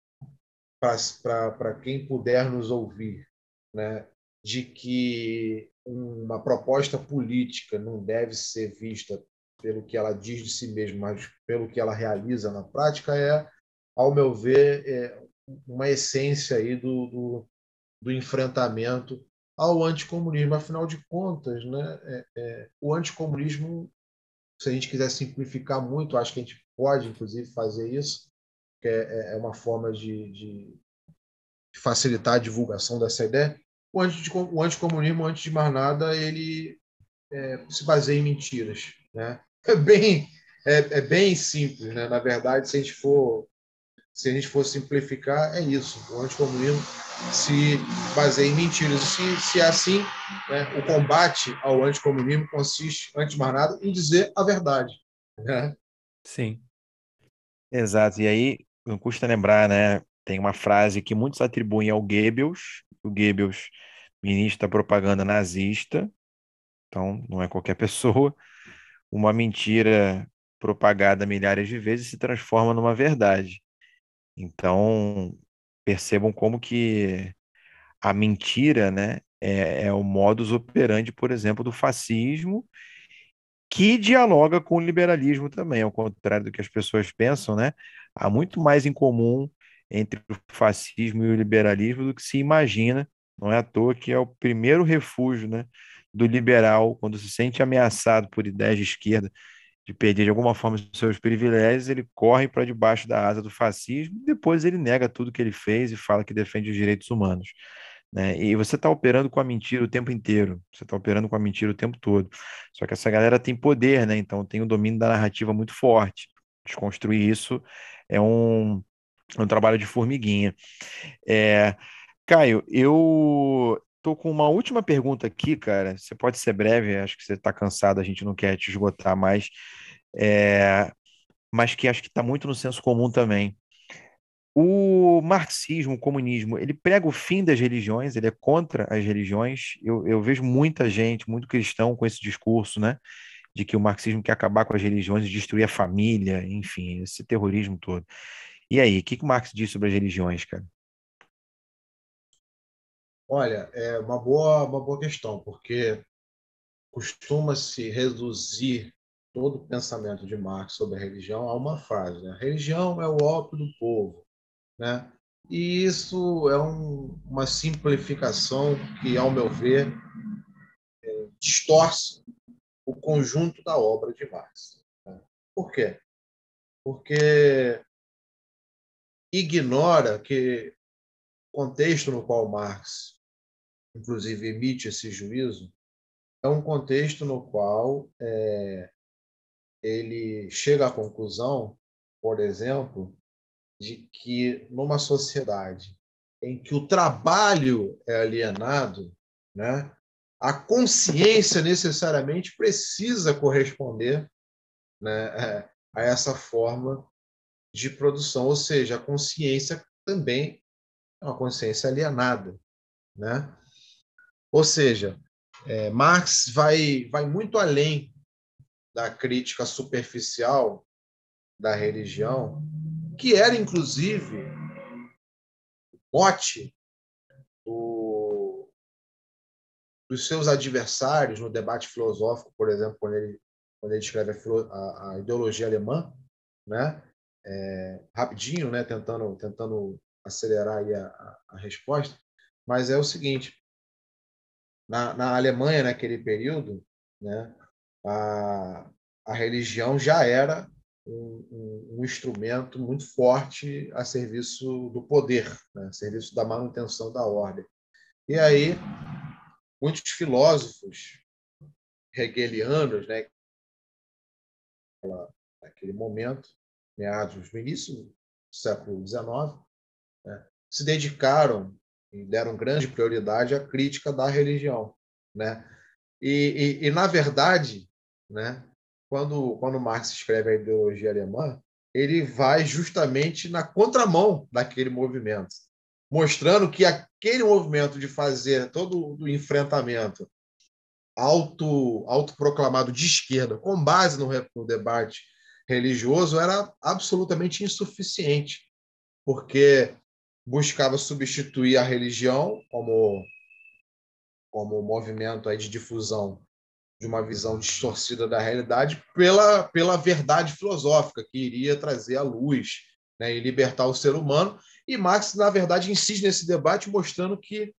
para quem puder nos ouvir, né? de que uma proposta política não deve ser vista pelo que ela diz de si mesma, mas pelo que ela realiza na prática, é, ao meu ver, é uma essência aí do, do, do enfrentamento ao anticomunismo. Afinal de contas, né, é, é, o anticomunismo, se a gente quiser simplificar muito, acho que a gente pode, inclusive, fazer isso, que é, é, é uma forma de, de, facilitar a divulgação dessa ideia. O, anti, o anticomunismo, antes de mais nada, ele é, se baseia em mentiras. Né? É, bem, é, é bem simples. Né? Na verdade, se a gente for se a gente for simplificar, é isso. O anticomunismo se baseia em mentiras. E se, se é assim, né, o combate ao anticomunismo consiste, antes de mais nada, em dizer a verdade. Né? Sim. Exato. E aí, não custa lembrar, né? Tem uma frase que muitos atribuem ao Goebbels, o Goebbels, ministro da propaganda nazista, então não é qualquer pessoa, uma mentira propagada milhares de vezes se transforma numa verdade. Então, percebam como que a mentira, né, é, é o modus operandi, por exemplo, do fascismo, que dialoga com o liberalismo também, ao contrário do que as pessoas pensam, né? Há muito mais em comum entre o fascismo e o liberalismo do que se imagina. Não é à toa que é o primeiro refúgio, né, do liberal quando se sente ameaçado por ideias de esquerda de perder de alguma forma seus privilégios, ele corre para debaixo da asa do fascismo e depois ele nega tudo que ele fez e fala que defende os direitos humanos. Né? E você está operando com a mentira o tempo inteiro, você está operando com a mentira o tempo todo. Só que essa galera tem poder, né? então tem o um domínio da narrativa muito forte. Desconstruir isso é um, um trabalho de formiguinha. É, Caio, eu Tô com uma última pergunta aqui, cara. Você pode ser breve, acho que você está cansado, a gente não quer te esgotar mais, é... mas que acho que está muito no senso comum também. O marxismo, o comunismo, ele prega o fim das religiões, ele é contra as religiões. Eu, eu vejo muita gente, muito cristão com esse discurso, né? De que o marxismo quer acabar com as religiões e destruir a família, enfim, esse terrorismo todo. E aí, o que, que o Marx diz sobre as religiões, cara? Olha, é uma boa, uma boa questão, porque costuma-se reduzir todo o pensamento de Marx sobre a religião a uma frase: né? religião é o ópio do povo. Né? E isso é um, uma simplificação que, ao meu ver, é, distorce o conjunto da obra de Marx. Né? Por quê? Porque ignora que o contexto no qual Marx inclusive emite esse juízo, é um contexto no qual é, ele chega à conclusão, por exemplo, de que numa sociedade em que o trabalho é alienado, né, a consciência necessariamente precisa corresponder né, é, a essa forma de produção, ou seja, a consciência também é uma consciência alienada, né? Ou seja, é, Marx vai, vai muito além da crítica superficial da religião, que era, inclusive, mote do, dos seus adversários no debate filosófico, por exemplo, quando ele, quando ele escreve a, a ideologia alemã, né? É, rapidinho, né? tentando, tentando acelerar a, a resposta, mas é o seguinte: na, na Alemanha, naquele período, né, a, a religião já era um, um, um, instrumento muito forte a serviço do poder, né, a serviço da manutenção da ordem. E aí, muitos filósofos hegelianos, né, naquele momento, meados do início do século XIX, né, se dedicaram e deram grande prioridade à crítica da religião, né? E, e, e, na verdade, né, quando quando Marx escreve a ideologia alemã, ele vai justamente na contramão daquele movimento, mostrando que aquele movimento de fazer todo o enfrentamento auto autoproclamado de esquerda, com base no, no debate religioso, era absolutamente insuficiente, porque buscava substituir a religião como como movimento aí de difusão de uma visão distorcida da realidade pela, pela verdade filosófica que iria trazer à luz né, e libertar o ser humano. E Marx, na verdade, insiste nesse debate mostrando que,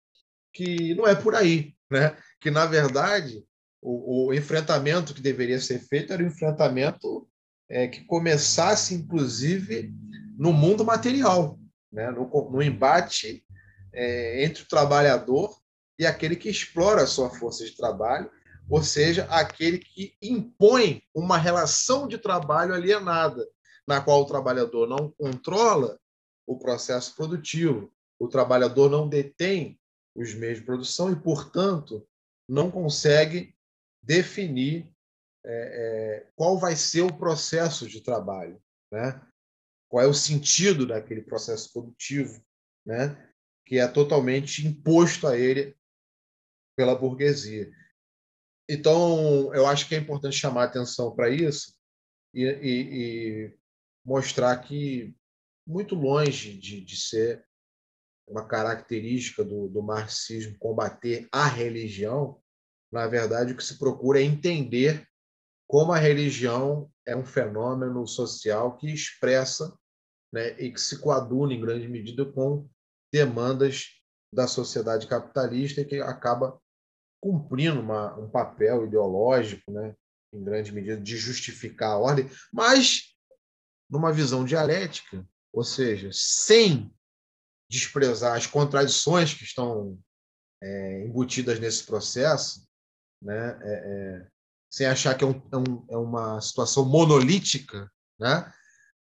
que não é por aí, né? que, na verdade, o, o enfrentamento que deveria ser feito era um enfrentamento é, que começasse, inclusive, no mundo material, né? no, no embate é, entre o trabalhador e aquele que explora a sua força de trabalho, ou seja, aquele que impõe uma relação de trabalho alienada, na qual o trabalhador não controla o processo produtivo, o trabalhador não detém os meios de produção e, portanto, não consegue definir é, é, qual vai ser o processo de trabalho, né? qual é o sentido daquele processo produtivo, né? que é totalmente imposto a ele pela burguesia. Então, eu acho que é importante chamar atenção para isso e, e, e, mostrar que, muito longe de, de ser uma característica do, do marxismo combater a religião, na verdade, o que se procura é entender como a religião é um fenômeno social que expressa né, e que se coaduna, em grande medida, com demandas da sociedade capitalista e que acaba cumprindo uma, um papel ideológico, né, em grande medida, de justificar a ordem, mas numa visão dialética, ou seja, sem desprezar as contradições que estão é, embutidas nesse processo, né, é, é, sem achar que é, um, é, um, é, uma situação monolítica, né,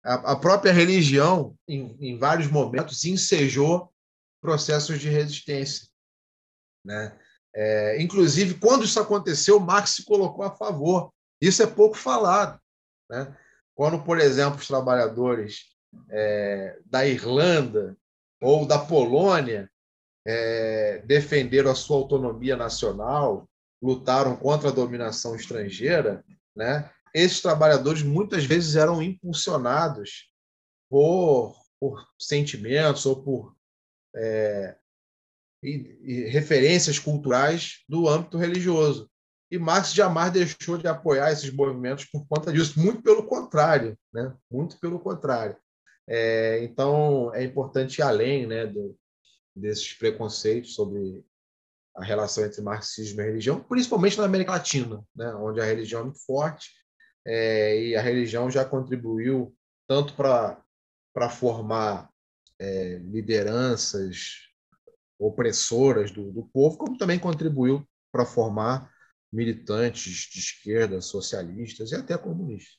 a, a própria religião, em, em, vários momentos, ensejou processos de resistência. Né? É, inclusive, quando isso aconteceu, Marx se colocou a favor. Isso é pouco falado. Né? Quando, por exemplo, os trabalhadores é, da Irlanda ou da Polônia é, defenderam a sua autonomia nacional, lutaram contra a dominação estrangeira, né? esses trabalhadores muitas vezes eram impulsionados por, por sentimentos ou por é, e, e referências culturais do âmbito religioso. E Marx jamais deixou de apoiar esses movimentos por conta disso, muito pelo contrário, né? muito pelo contrário. É, então, é importante ir além né, do, desses preconceitos sobre a relação entre marxismo e religião, principalmente na América Latina, né, onde a religião é muito forte é, e a religião já contribuiu tanto para formar é, lideranças opressoras do, do povo, como também contribuiu para formar militantes de esquerda, socialistas e até comunistas.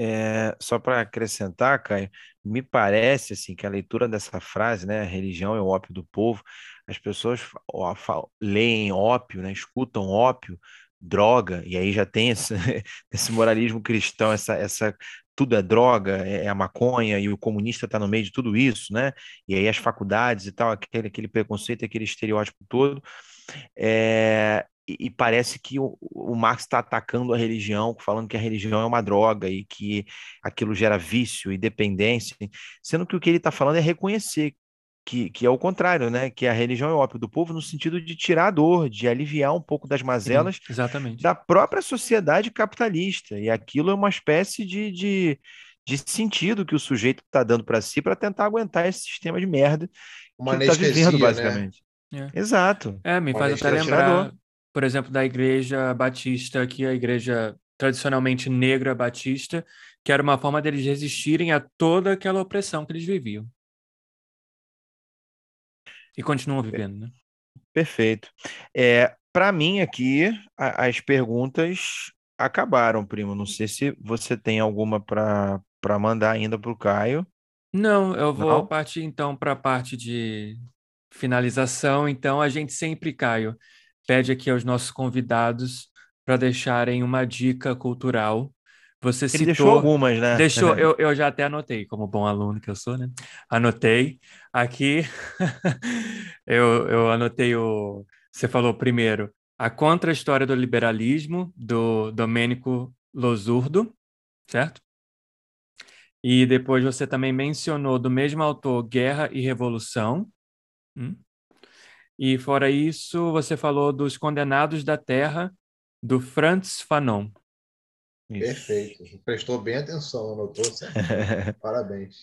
É, só para acrescentar, Caio, me parece assim que a leitura dessa frase, né, religião é o ópio do povo, as pessoas leem ópio, né, escutam ópio, droga, e aí já tem esse, esse moralismo cristão, essa, essa tudo é droga, é, é a maconha, e o comunista está no meio de tudo isso, né? E aí as faculdades e tal, aquele, aquele preconceito, aquele estereótipo todo. É, e, e, parece que o, o Marx está atacando a religião, falando que a religião é uma droga e que aquilo gera vício e dependência, sendo que o que ele está falando é reconhecer que, que é o contrário, né? Que a religião é o ópio do povo no sentido de tirar a dor, de aliviar um pouco das mazelas Sim, da própria sociedade capitalista. E aquilo é uma espécie de, de, de sentido que o sujeito está dando para si para tentar aguentar esse sistema de merda uma que está vivendo, né? basicamente. Né? É. Exato. É, me faz até lembrar, por exemplo, da igreja batista, que é a igreja tradicionalmente negra batista, que era uma forma deles resistirem a toda aquela opressão que eles viviam. E continuam vivendo, né? Perfeito. É, Para mim aqui, a, as perguntas acabaram, primo. Não sei se você tem alguma para mandar ainda para o Caio. Não, eu vou Não? partir então para a parte de finalização. Então, a gente sempre, Caio, pede aqui aos nossos convidados para deixarem uma dica cultural você Ele citou, deixou algumas, né? Deixou, eu, eu já até anotei, como bom aluno que eu sou, né? Anotei. Aqui, eu, eu anotei o. Você falou primeiro a Contra-História do Liberalismo, do Domênico Losurdo, certo? E depois você também mencionou do mesmo autor Guerra e Revolução. Hum? E fora isso, você falou dos Condenados da Terra, do Franz Fanon. Isso. Perfeito. Prestou bem atenção, anotou Parabéns.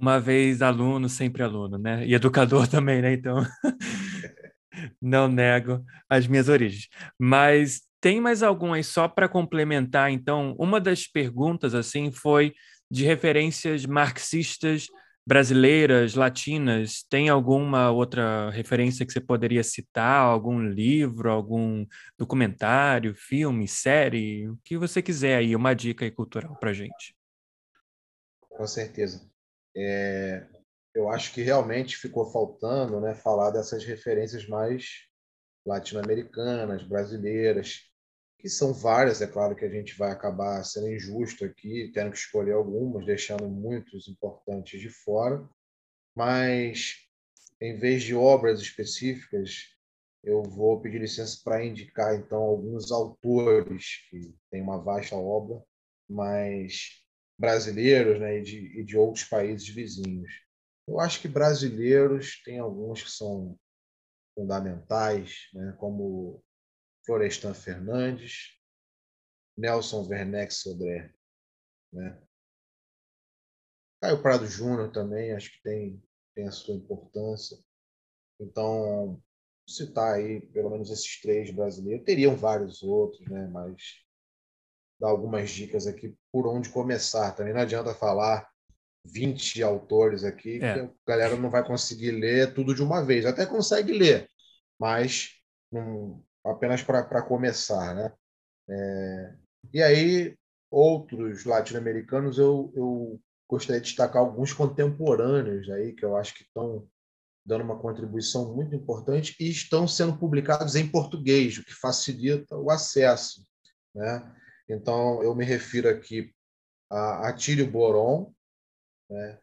Uma vez aluno, sempre aluno, né? E educador também, né? Então, não nego as minhas origens. Mas tem mais algum aí só para complementar? Então, uma das perguntas assim foi de referências marxistas brasileiras, latinas, tem alguma outra referência que você poderia citar? Algum livro, algum documentário, filme, série? O que você quiser aí, uma dica aí cultural para gente. Com certeza. É, eu acho que realmente ficou faltando né, falar dessas referências mais latino-americanas, brasileiras, que são várias, é claro que a gente vai acabar sendo injusto aqui, tendo que escolher algumas, deixando muitos importantes de fora, mas em vez de obras específicas, eu vou pedir licença para indicar então alguns autores que têm uma vasta obra, mas brasileiros né, e, de, e de outros países vizinhos. Eu acho que brasileiros tem alguns que são fundamentais, né, como Florestan Fernandes, Nelson Werneck Sodré. Né? Caio Prado Júnior também, acho que tem, tem a sua importância. Então, citar aí pelo menos esses três brasileiros. Teriam vários outros, né? mas dar algumas dicas aqui por onde começar. Também não adianta falar 20 autores aqui, é. que a galera não vai conseguir ler tudo de uma vez. Até consegue ler, mas não, apenas para começar, né? É, e aí, outros latino-americanos, eu, eu gostaria de destacar alguns contemporâneos aí, que eu acho que estão dando uma contribuição muito importante e estão sendo publicados em português, o que facilita o acesso, né? Então, eu me refiro aqui a Atílio Boron, né?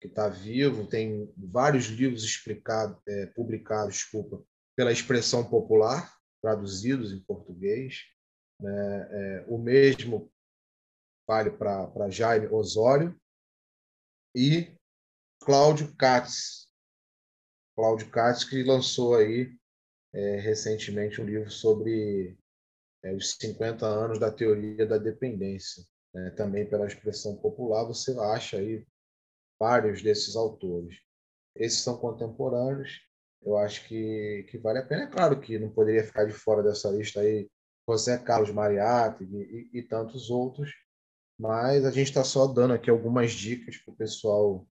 que está vivo, tem vários livros explicado, é, publicados desculpa, pela expressão popular, traduzidos em português. Né? É, o mesmo vale para Jaime Osório e Cláudio Katz. Cláudio Katz, que lançou aí é, recentemente um livro sobre é, os 50 anos da teoria da dependência. Né? Também pela expressão popular, você acha aí vários desses autores. Esses são contemporâneos eu acho que, que vale a pena. É claro que não poderia ficar de fora dessa lista aí José Carlos Mariatti e, e, e tantos outros, mas a gente está só dando aqui algumas dicas para o pessoal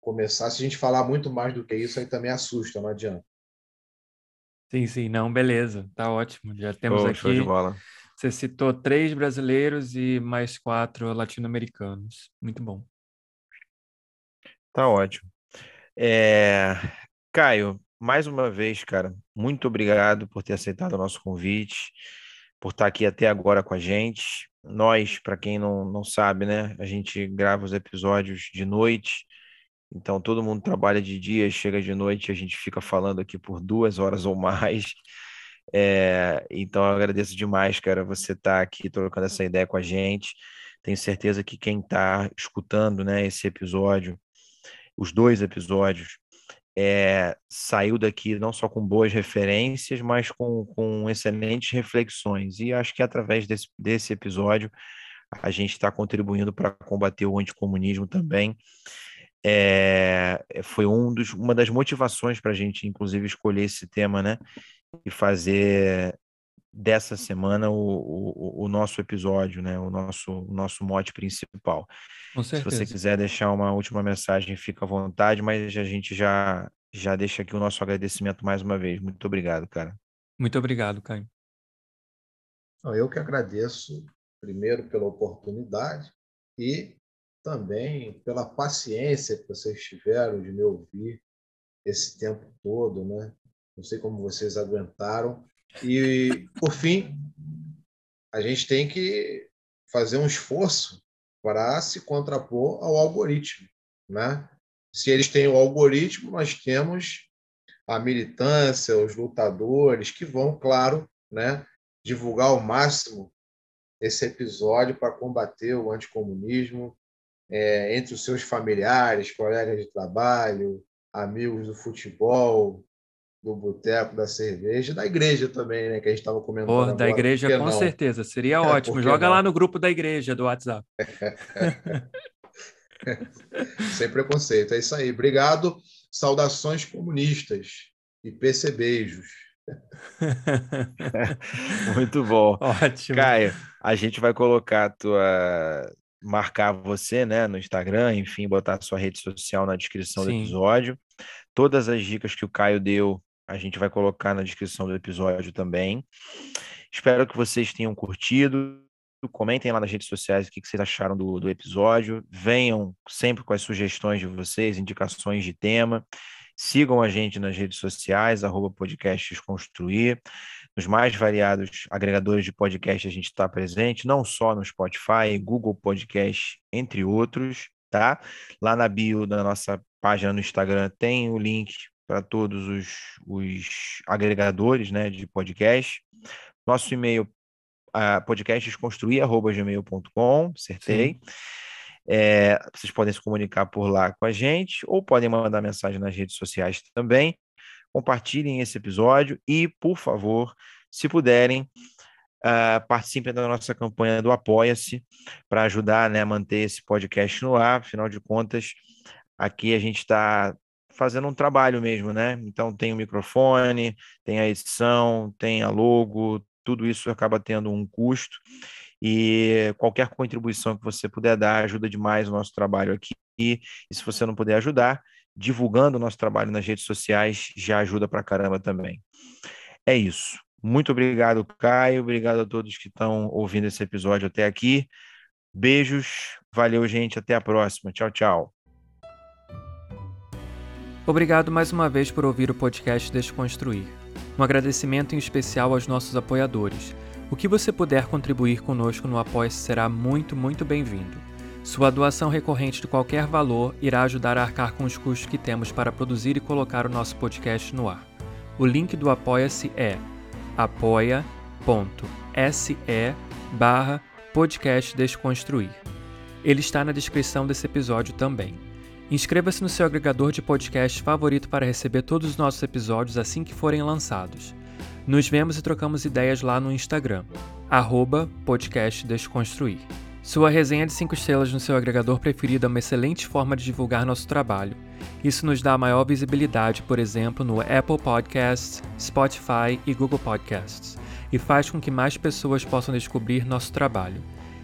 começar. Se a gente falar muito mais do que isso, aí também assusta, não adianta. Sim, sim, não, beleza, tá ótimo. Já temos oh, aqui. Show de bola. Você citou três brasileiros e mais quatro latino-americanos. Muito bom. Tá ótimo. É... Caio, mais uma vez, cara, muito obrigado por ter aceitado o nosso convite, por estar aqui até agora com a gente. Nós, para quem não, não sabe, né, a gente grava os episódios de noite, então todo mundo trabalha de dia, chega de noite, a gente fica falando aqui por duas horas ou mais. É, então eu agradeço demais, cara, você estar tá aqui trocando essa ideia com a gente. Tenho certeza que quem está escutando, né, esse episódio, os dois episódios, é, saiu daqui não só com boas referências, mas com, com excelentes reflexões. E acho que através desse, desse episódio a gente está contribuindo para combater o anticomunismo também. É, foi um dos, uma das motivações para a gente, inclusive, escolher esse tema, né? E fazer dessa semana o, o, o, nosso episódio, né? O nosso, o nosso mote principal. Se você quiser deixar uma última mensagem, fica à vontade, mas a gente já, já deixa aqui o nosso agradecimento mais uma vez. Muito obrigado, cara. Muito obrigado, Caio. Eu que agradeço, primeiro, pela oportunidade e também pela paciência que vocês tiveram de me ouvir esse tempo todo, né? Não sei como vocês aguentaram. E, por fim, a gente tem que fazer um esforço para se contrapor ao algoritmo. Né? Se eles têm o algoritmo, nós temos a militância, os lutadores, que vão, claro, né, divulgar ao máximo esse episódio para combater o anticomunismo é, entre os seus familiares, colegas de trabalho, amigos do futebol, do boteco, da cerveja, da igreja também, né? Que a gente estava comentando. Porra, agora. da igreja, com não? certeza. Seria ótimo. Joga não? lá no grupo da igreja do WhatsApp. Sem preconceito. É isso aí. Obrigado. Saudações comunistas e PC beijos. Muito bom. Ótimo. Caio, a gente vai colocar a tua. Marcar você, né, no Instagram, enfim, botar a sua rede social na descrição do Sim. episódio. Todas as dicas que o Caio deu, a gente vai colocar na descrição do episódio também. Espero que vocês tenham curtido. Comentem lá nas redes sociais o que vocês acharam do, do episódio. Venham sempre com as sugestões de vocês, indicações de tema. Sigam a gente nas redes sociais, arroba podcast Desconstruir. Nos mais variados agregadores de podcast a gente está presente, não só no Spotify, Google Podcast, entre outros, tá? Lá na bio da nossa página no Instagram tem o link para todos os, os agregadores né, de podcast. Nosso e-mail, uh, podcastdesconstruir.gmail.com, acertei. É, vocês podem se comunicar por lá com a gente ou podem mandar mensagem nas redes sociais também. Compartilhem esse episódio e, por favor, se puderem, uh, participem da nossa campanha do Apoia-se para ajudar né, a manter esse podcast no ar. Afinal de contas, aqui a gente está fazendo um trabalho mesmo, né? Então tem o microfone, tem a edição, tem a logo, tudo isso acaba tendo um custo e qualquer contribuição que você puder dar ajuda demais o nosso trabalho aqui. E se você não puder ajudar, divulgando o nosso trabalho nas redes sociais já ajuda pra caramba também. É isso. Muito obrigado, Caio. Obrigado a todos que estão ouvindo esse episódio até aqui. Beijos. Valeu, gente. Até a próxima. Tchau, tchau. Obrigado mais uma vez por ouvir o podcast Desconstruir. Um agradecimento em especial aos nossos apoiadores. O que você puder contribuir conosco no apoia será muito, muito bem-vindo. Sua doação recorrente de qualquer valor irá ajudar a arcar com os custos que temos para produzir e colocar o nosso podcast no ar. O link do Apoia-se é apoia.se barra podcast Desconstruir. Ele está na descrição desse episódio também. Inscreva-se no seu agregador de podcast favorito para receber todos os nossos episódios assim que forem lançados. Nos vemos e trocamos ideias lá no Instagram, arroba podcast Desconstruir. Sua resenha de 5 estrelas no seu agregador preferido é uma excelente forma de divulgar nosso trabalho. Isso nos dá maior visibilidade, por exemplo, no Apple Podcasts, Spotify e Google Podcasts, e faz com que mais pessoas possam descobrir nosso trabalho.